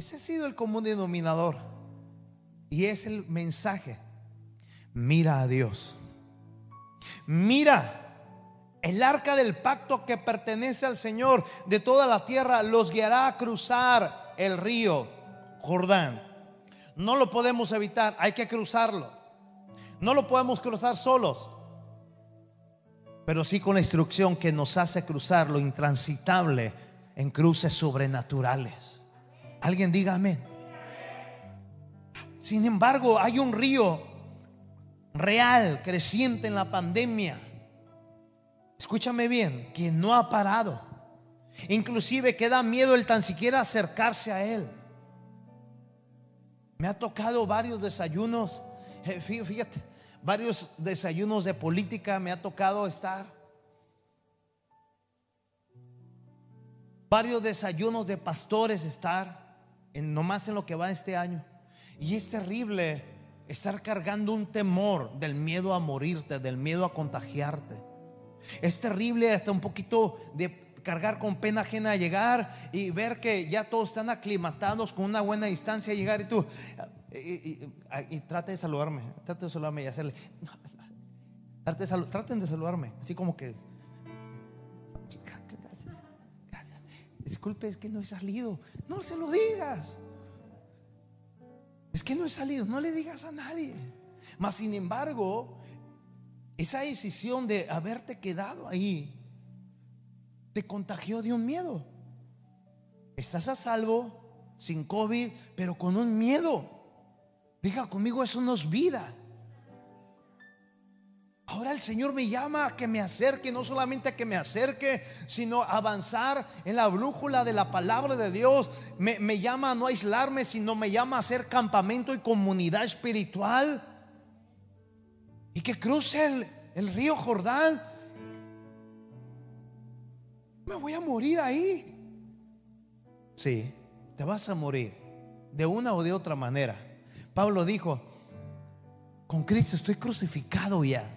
ese ha sido el común denominador. Y es el mensaje. Mira a Dios. Mira el arca del pacto que pertenece al Señor de toda la tierra los guiará a cruzar el río Jordán. No lo podemos evitar, hay que cruzarlo. No lo podemos cruzar solos, pero sí con la instrucción que nos hace cruzar lo intransitable en cruces sobrenaturales. Alguien diga amén. Sin embargo, hay un río real, creciente en la pandemia escúchame bien, que no ha parado. Inclusive que da miedo el tan siquiera acercarse a Él. Me ha tocado varios desayunos, eh, fíjate, varios desayunos de política me ha tocado estar. Varios desayunos de pastores estar, en, nomás en lo que va este año. Y es terrible estar cargando un temor del miedo a morirte, del miedo a contagiarte. Es terrible hasta un poquito de cargar con pena ajena a llegar y ver que ya todos están aclimatados con una buena distancia a llegar y tú y, trate de saludarme, trate de saludarme y hacerle traten de saludarme, así como que Disculpe, es que no he salido. No se lo digas. Es que no he salido, no le digas a nadie. Mas sin embargo, esa decisión de haberte quedado ahí te contagió de un miedo. Estás a salvo, sin COVID, pero con un miedo. Diga conmigo, eso no es vida. Ahora el Señor me llama a que me acerque, no solamente a que me acerque, sino a avanzar en la brújula de la palabra de Dios. Me, llama a no aislarme, sino me llama a hacer campamento y comunidad espiritual y que cruce el, río Jordán. Me voy a morir ahí. Sí, te vas a morir de una o de otra manera. Pablo dijo, con Cristo estoy crucificado ya.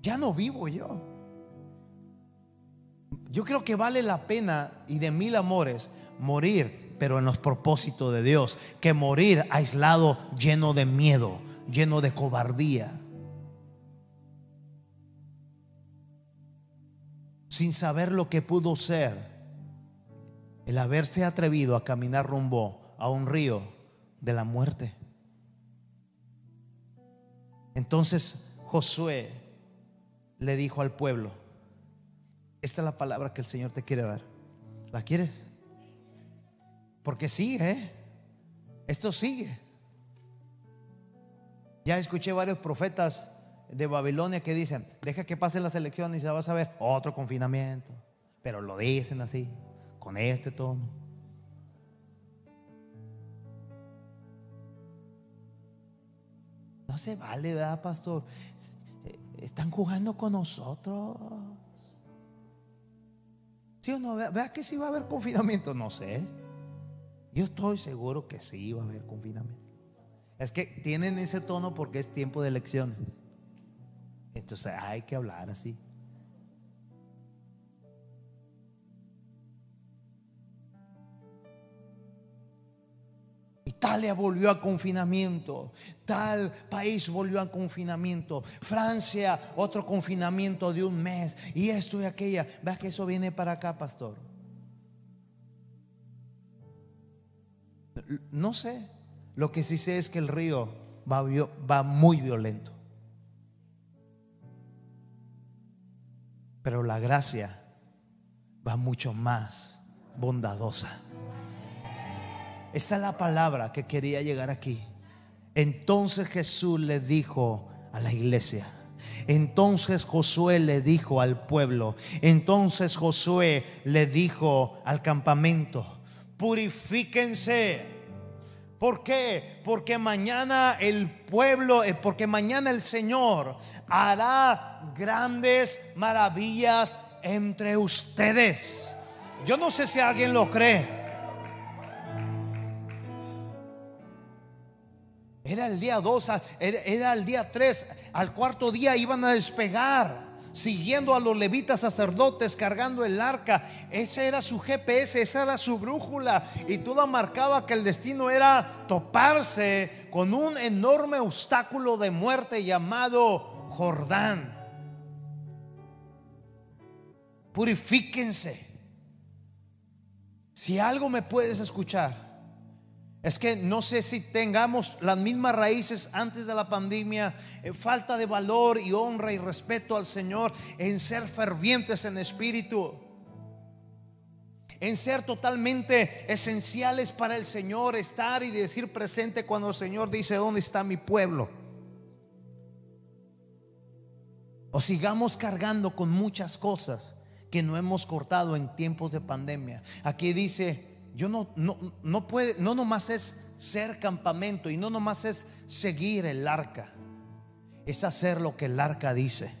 Ya no vivo yo. Yo creo que vale la pena y de mil amores morir, pero en los propósitos de Dios, que morir aislado, lleno de miedo, lleno de cobardía. sin saber lo que pudo ser el haberse atrevido a caminar rumbo a un río de la muerte. Entonces Josué le dijo al pueblo, esta es la palabra que el Señor te quiere dar. ¿La quieres? Porque sigue, ¿eh? esto sigue. Ya escuché varios profetas de Babilonia que dicen, deja que pase la selección y se va a saber otro confinamiento. Pero lo dicen así, con este tono. No se vale, ¿verdad, pastor? Están jugando con nosotros. ¿Sí o no? Vea que si va a haber confinamiento, no sé. Yo estoy seguro que sí va a haber confinamiento. Es que tienen ese tono porque es tiempo de elecciones. Entonces hay que hablar así. Italia volvió a confinamiento, tal país volvió a confinamiento, Francia otro confinamiento de un mes y esto y aquella. Vea que eso viene para acá, pastor. No sé, lo que sí sé es que el río va muy violento. Pero la gracia va mucho más bondadosa. Esta es la palabra que quería llegar aquí. Entonces Jesús le dijo a la iglesia. Entonces Josué le dijo al pueblo. Entonces Josué le dijo al campamento. Purifíquense. ¿Por qué? Porque mañana el pueblo, eh, porque mañana el Señor hará grandes maravillas entre ustedes. Yo no sé si alguien lo cree. Era el día 2, era el día 3, al cuarto día iban a despegar, siguiendo a los levitas sacerdotes, cargando el arca. Ese era su GPS, esa era su brújula. Y todo marcaba que el destino era toparse con un enorme obstáculo de muerte llamado Jordán. Purifíquense. Si algo me puedes escuchar es que no sé si tengamos las mismas raíces antes de la pandemia, eh, falta de valor y honra y respeto al Señor, en ser fervientes en espíritu, en ser totalmente esenciales para el Señor, estar y decir presente cuando el Señor dice, ¿dónde está mi pueblo? O sigamos cargando con muchas cosas que no hemos cortado en tiempos de pandemia. Aquí dice, yo no, no, no puede, no nomás es ser campamento y no nomás es seguir el arca, es hacer lo que el arca dice.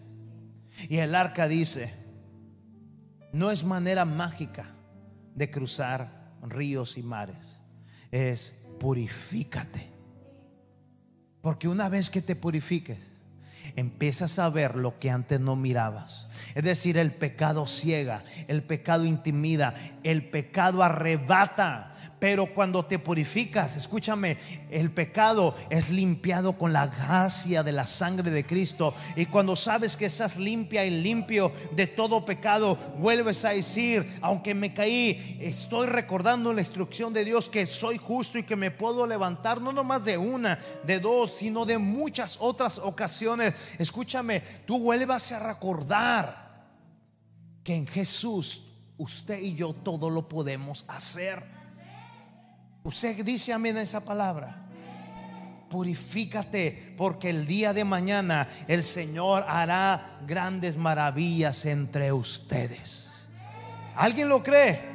Y el arca dice, no es manera mágica de cruzar ríos y mares, es purifícate. Porque una vez que te purifiques, empiezas a ver lo que antes no mirabas. Es decir, el pecado ciega, el pecado intimida, el pecado arrebata. Pero cuando te purificas, escúchame, el pecado es limpiado con la gracia de la sangre de Cristo. Y cuando sabes que estás limpia y limpio de todo pecado, vuelves a decir, aunque me caí, estoy recordando la instrucción de Dios que soy justo y que me puedo levantar, no nomás de una, de dos, sino de muchas otras ocasiones. Escúchame, tú vuelvas a recordar que en Jesús usted y yo todo lo podemos hacer. Usted dice amén a esa palabra. Purifícate porque el día de mañana el Señor hará grandes maravillas entre ustedes. ¿Alguien lo cree?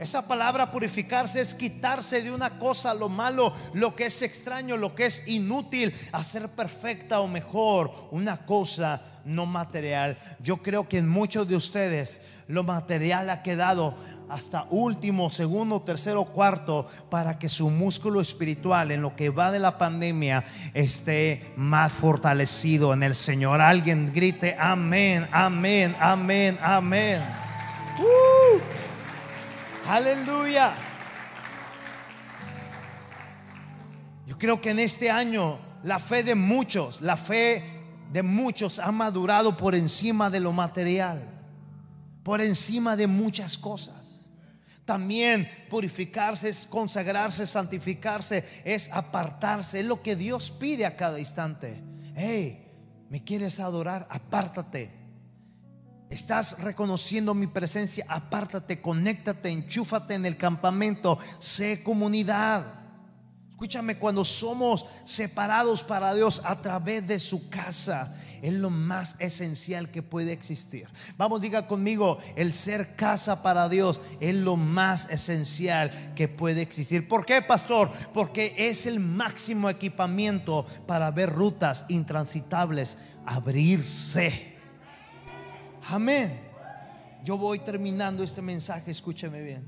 Esa palabra purificarse es quitarse de una cosa lo malo, lo que es extraño, lo que es inútil, hacer perfecta o mejor una cosa no material. Yo creo que en muchos de ustedes lo material ha quedado hasta último, segundo, tercero, cuarto, para que su músculo espiritual en lo que va de la pandemia esté más fortalecido en el Señor. Alguien grite amén, amén, amén, amén. Uh, aleluya. Yo creo que en este año la fe de muchos, la fe de muchos ha madurado por encima de lo material, por encima de muchas cosas. También purificarse es consagrarse, santificarse, es apartarse. Es lo que Dios pide a cada instante. Hey, ¿me quieres adorar? Apártate. Estás reconociendo mi presencia, apártate, conéctate, enchúfate en el campamento, sé comunidad. Escúchame, cuando somos separados para Dios a través de su casa, es lo más esencial que puede existir. Vamos, diga conmigo, el ser casa para Dios es lo más esencial que puede existir. ¿Por qué, pastor? Porque es el máximo equipamiento para ver rutas intransitables abrirse. Amén. Yo voy terminando este mensaje, escúcheme bien.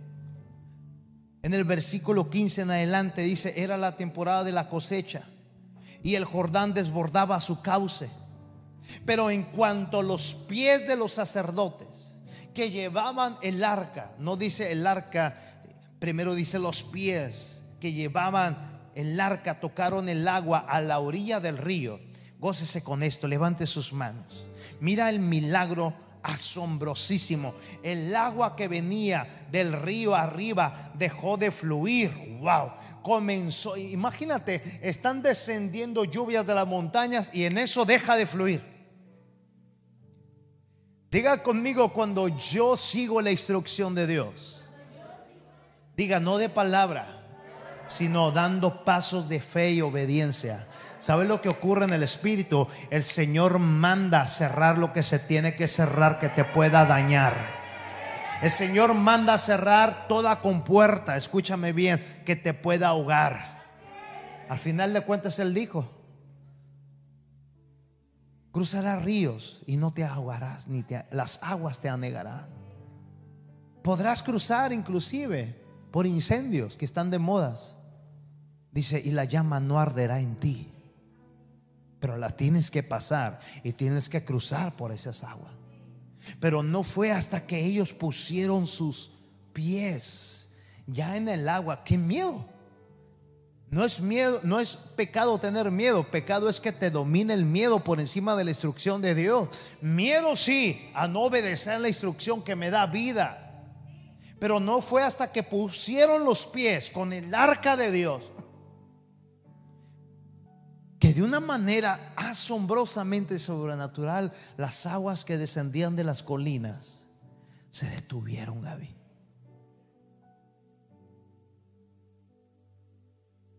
En el versículo 15 en adelante dice, era la temporada de la cosecha y el Jordán desbordaba su cauce. Pero en cuanto los pies de los sacerdotes que llevaban el arca, no dice el arca, primero dice los pies que llevaban el arca, tocaron el agua a la orilla del río. Gócese con esto, levante sus manos. Mira el milagro asombrosísimo. El agua que venía del río arriba dejó de fluir. Wow, comenzó. Imagínate, están descendiendo lluvias de las montañas y en eso deja de fluir Diga conmigo cuando yo sigo la instrucción de Dios. Diga, no de palabra, sino dando pasos de fe y obediencia. ¿Sabe lo que ocurre en el Espíritu? El Señor manda cerrar lo que se tiene que cerrar que te pueda dañar. El Señor manda cerrar toda compuerta, escúchame bien, que te pueda ahogar. Al final de cuentas Él dijo, cruzarás ríos y no te ahogarás, ni las aguas te anegarán. Podrás cruzar inclusive por incendios que están de modas. Dice, y la llama no arderá en ti pero la tienes que pasar y tienes que cruzar por esas aguas. Pero no fue hasta que ellos pusieron sus pies ya en el agua. ¡Qué miedo! No es miedo, no es pecado tener miedo, pecado es que te domine el miedo por encima de la instrucción de Dios. Miedo sí a no obedecer la instrucción que me da vida. Pero no fue hasta que pusieron los pies con el arca de Dios que de una manera asombrosamente sobrenatural las aguas que descendían de las colinas se detuvieron, Gaby.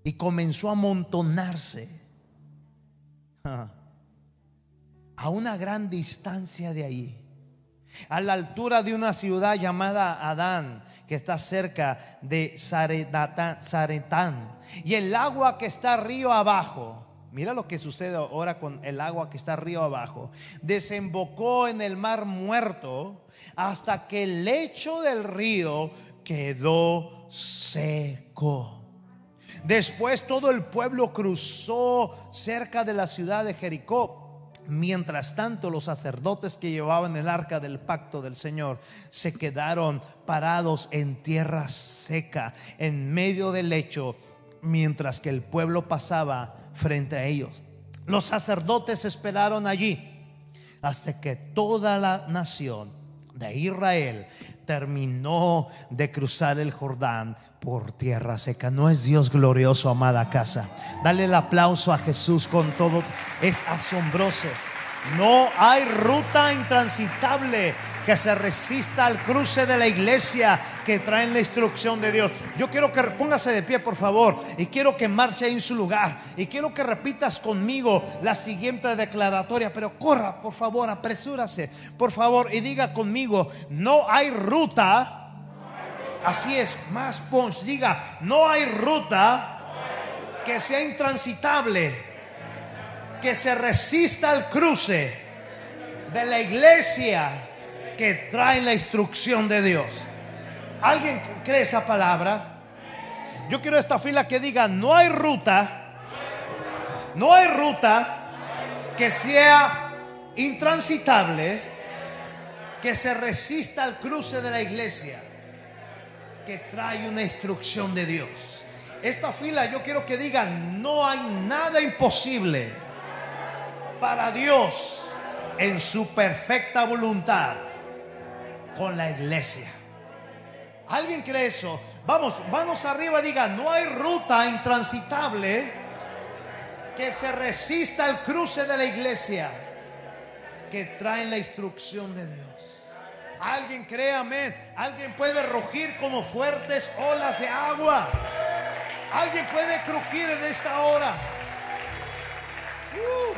Y comenzó a amontonarse a una gran distancia de allí, a la altura de una ciudad llamada Adán, que está cerca de Zaretán, y el agua que está río abajo Mira lo que sucede ahora con el agua que está río abajo. Desembocó en el mar muerto hasta que el lecho del río quedó seco. Después todo el pueblo cruzó cerca de la ciudad de Jericó. Mientras tanto, los sacerdotes que llevaban el arca del pacto del Señor se quedaron parados en tierra seca, en medio del lecho, mientras que el pueblo pasaba frente a ellos. Los sacerdotes esperaron allí hasta que toda la nación de Israel terminó de cruzar el Jordán por tierra seca. No es Dios glorioso, amada casa. Dale el aplauso a Jesús con todo. Es asombroso. No hay ruta intransitable que se resista al cruce de la iglesia que traen la instrucción de Dios. Yo quiero que póngase de pie, por favor, y quiero que marche en su lugar. Y quiero que repitas conmigo la siguiente declaratoria, pero corra, por favor, apresúrase, por favor, y diga conmigo, no hay ruta. Así es, más punch, diga, no hay ruta que sea intransitable, que se resista al cruce de la iglesia que traen la instrucción de Dios. ¿Alguien cree esa palabra? Yo quiero esta fila que diga, no hay ruta, no hay ruta que sea intransitable, que se resista al cruce de la iglesia, que trae una instrucción de Dios. Esta fila yo quiero que diga, no hay nada imposible para Dios en su perfecta voluntad con la iglesia. ¿Alguien cree eso? Vamos, vamos arriba, diga, no hay ruta intransitable que se resista al cruce de la iglesia que trae la instrucción de Dios. Alguien cree, amén. Alguien puede rugir como fuertes olas de agua. Alguien puede crujir en esta hora. Uh.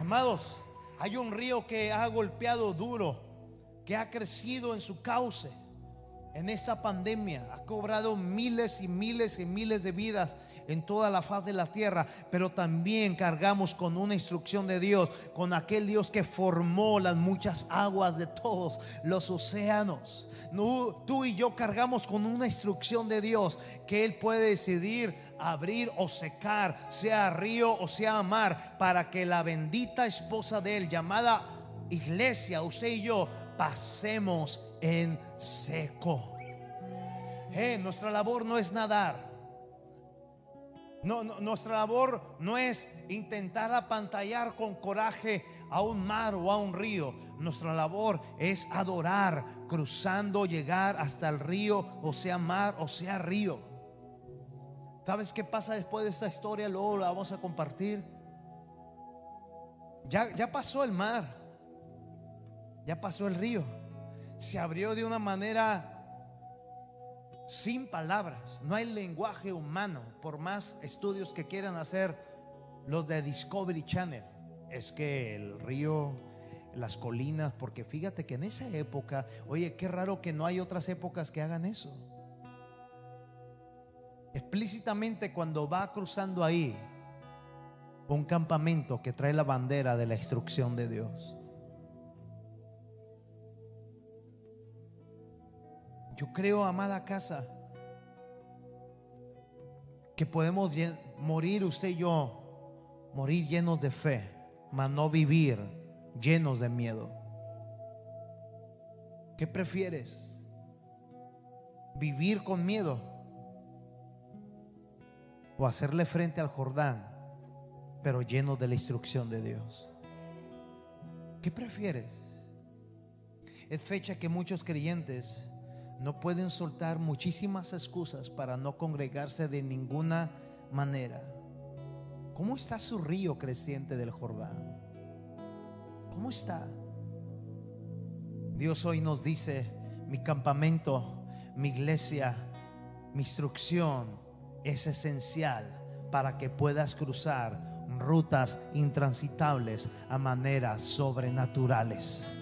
Amados, hay un río que ha golpeado duro, que ha crecido en su cauce. En esta pandemia ha cobrado miles y miles y miles de vidas en toda la faz de la tierra, pero también cargamos con una instrucción de Dios, con aquel Dios que formó las muchas aguas de todos los océanos. Tú y yo cargamos con una instrucción de Dios que Él puede decidir abrir o secar, sea río o sea mar, para que la bendita esposa de Él, llamada iglesia, usted y yo, pasemos en seco. Eh, nuestra labor no es nadar. No, nuestra labor no es intentar apantallar con coraje a un mar o a un río. Nuestra labor es adorar, cruzando, llegar hasta el río, o sea mar, o sea río. ¿Sabes qué pasa después de esta historia? Luego la vamos a compartir. Ya, ya pasó el mar, ya pasó el río, se abrió de una manera sin palabras. No hay lenguaje humano, por más estudios que quieran hacer los de Discovery Channel. Es que el río, las colinas, porque fíjate que en esa época, oye, qué raro que no hay otras épocas que hagan eso. Explícitamente cuando va cruzando ahí un campamento que trae la bandera de la instrucción de Dios. Yo creo, amada casa, que podemos morir usted y yo, morir llenos de fe, mas no vivir llenos de miedo. ¿Qué prefieres? ¿Vivir con miedo? ¿O hacerle frente al Jordán, pero lleno de la instrucción de Dios? ¿Qué prefieres? Es fecha que muchos creyentes no pueden soltar muchísimas excusas para no congregarse de ninguna manera. ¿Cómo está su río creciente del Jordán? ¿Cómo está? Dios hoy nos dice, mi campamento, mi iglesia, mi instrucción es esencial para que puedas cruzar rutas intransitables a maneras sobrenaturales.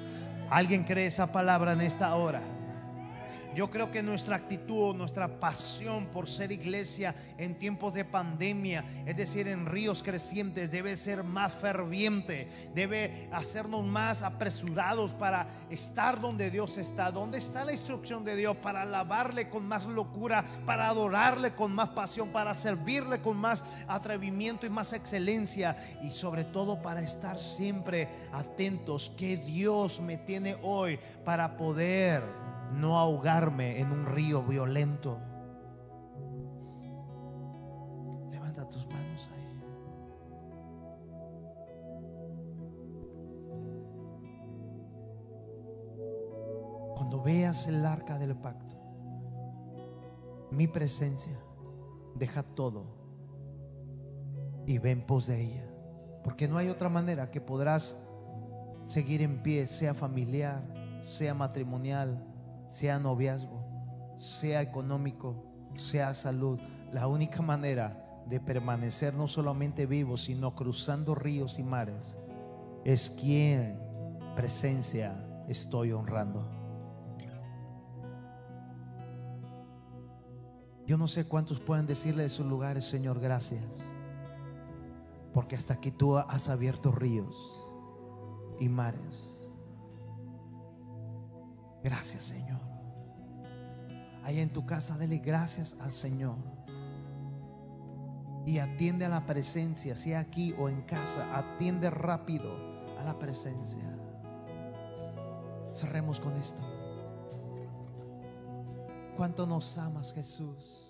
¿Alguien cree esa palabra en esta hora? Yo creo que nuestra actitud, nuestra pasión por ser iglesia en tiempos de pandemia, es decir, en ríos crecientes, debe ser más ferviente, debe hacernos más apresurados para estar donde Dios está, donde está la instrucción de Dios, para alabarle con más locura, para adorarle con más pasión, para servirle con más atrevimiento y más excelencia y sobre todo para estar siempre atentos que Dios me tiene hoy para poder no ahogarme en un río violento. Levanta tus manos ahí. Cuando veas el arca del pacto, mi presencia, deja todo y ven pos de ella. Porque no hay otra manera que podrás seguir en pie, sea familiar, sea matrimonial, sea noviazgo, sea económico, sea salud. La única manera de permanecer no solamente vivos, sino cruzando ríos y mares, es quien presencia estoy honrando. Yo no sé cuántos pueden decirle de sus lugares, Señor, gracias. Porque hasta aquí tú has abierto ríos y mares. Gracias, Señor. Allá en tu casa, dele gracias al Señor. Y atiende a la presencia, sea aquí o en casa, atiende rápido a la presencia. Cerremos con esto. ¿Cuánto nos amas, Jesús?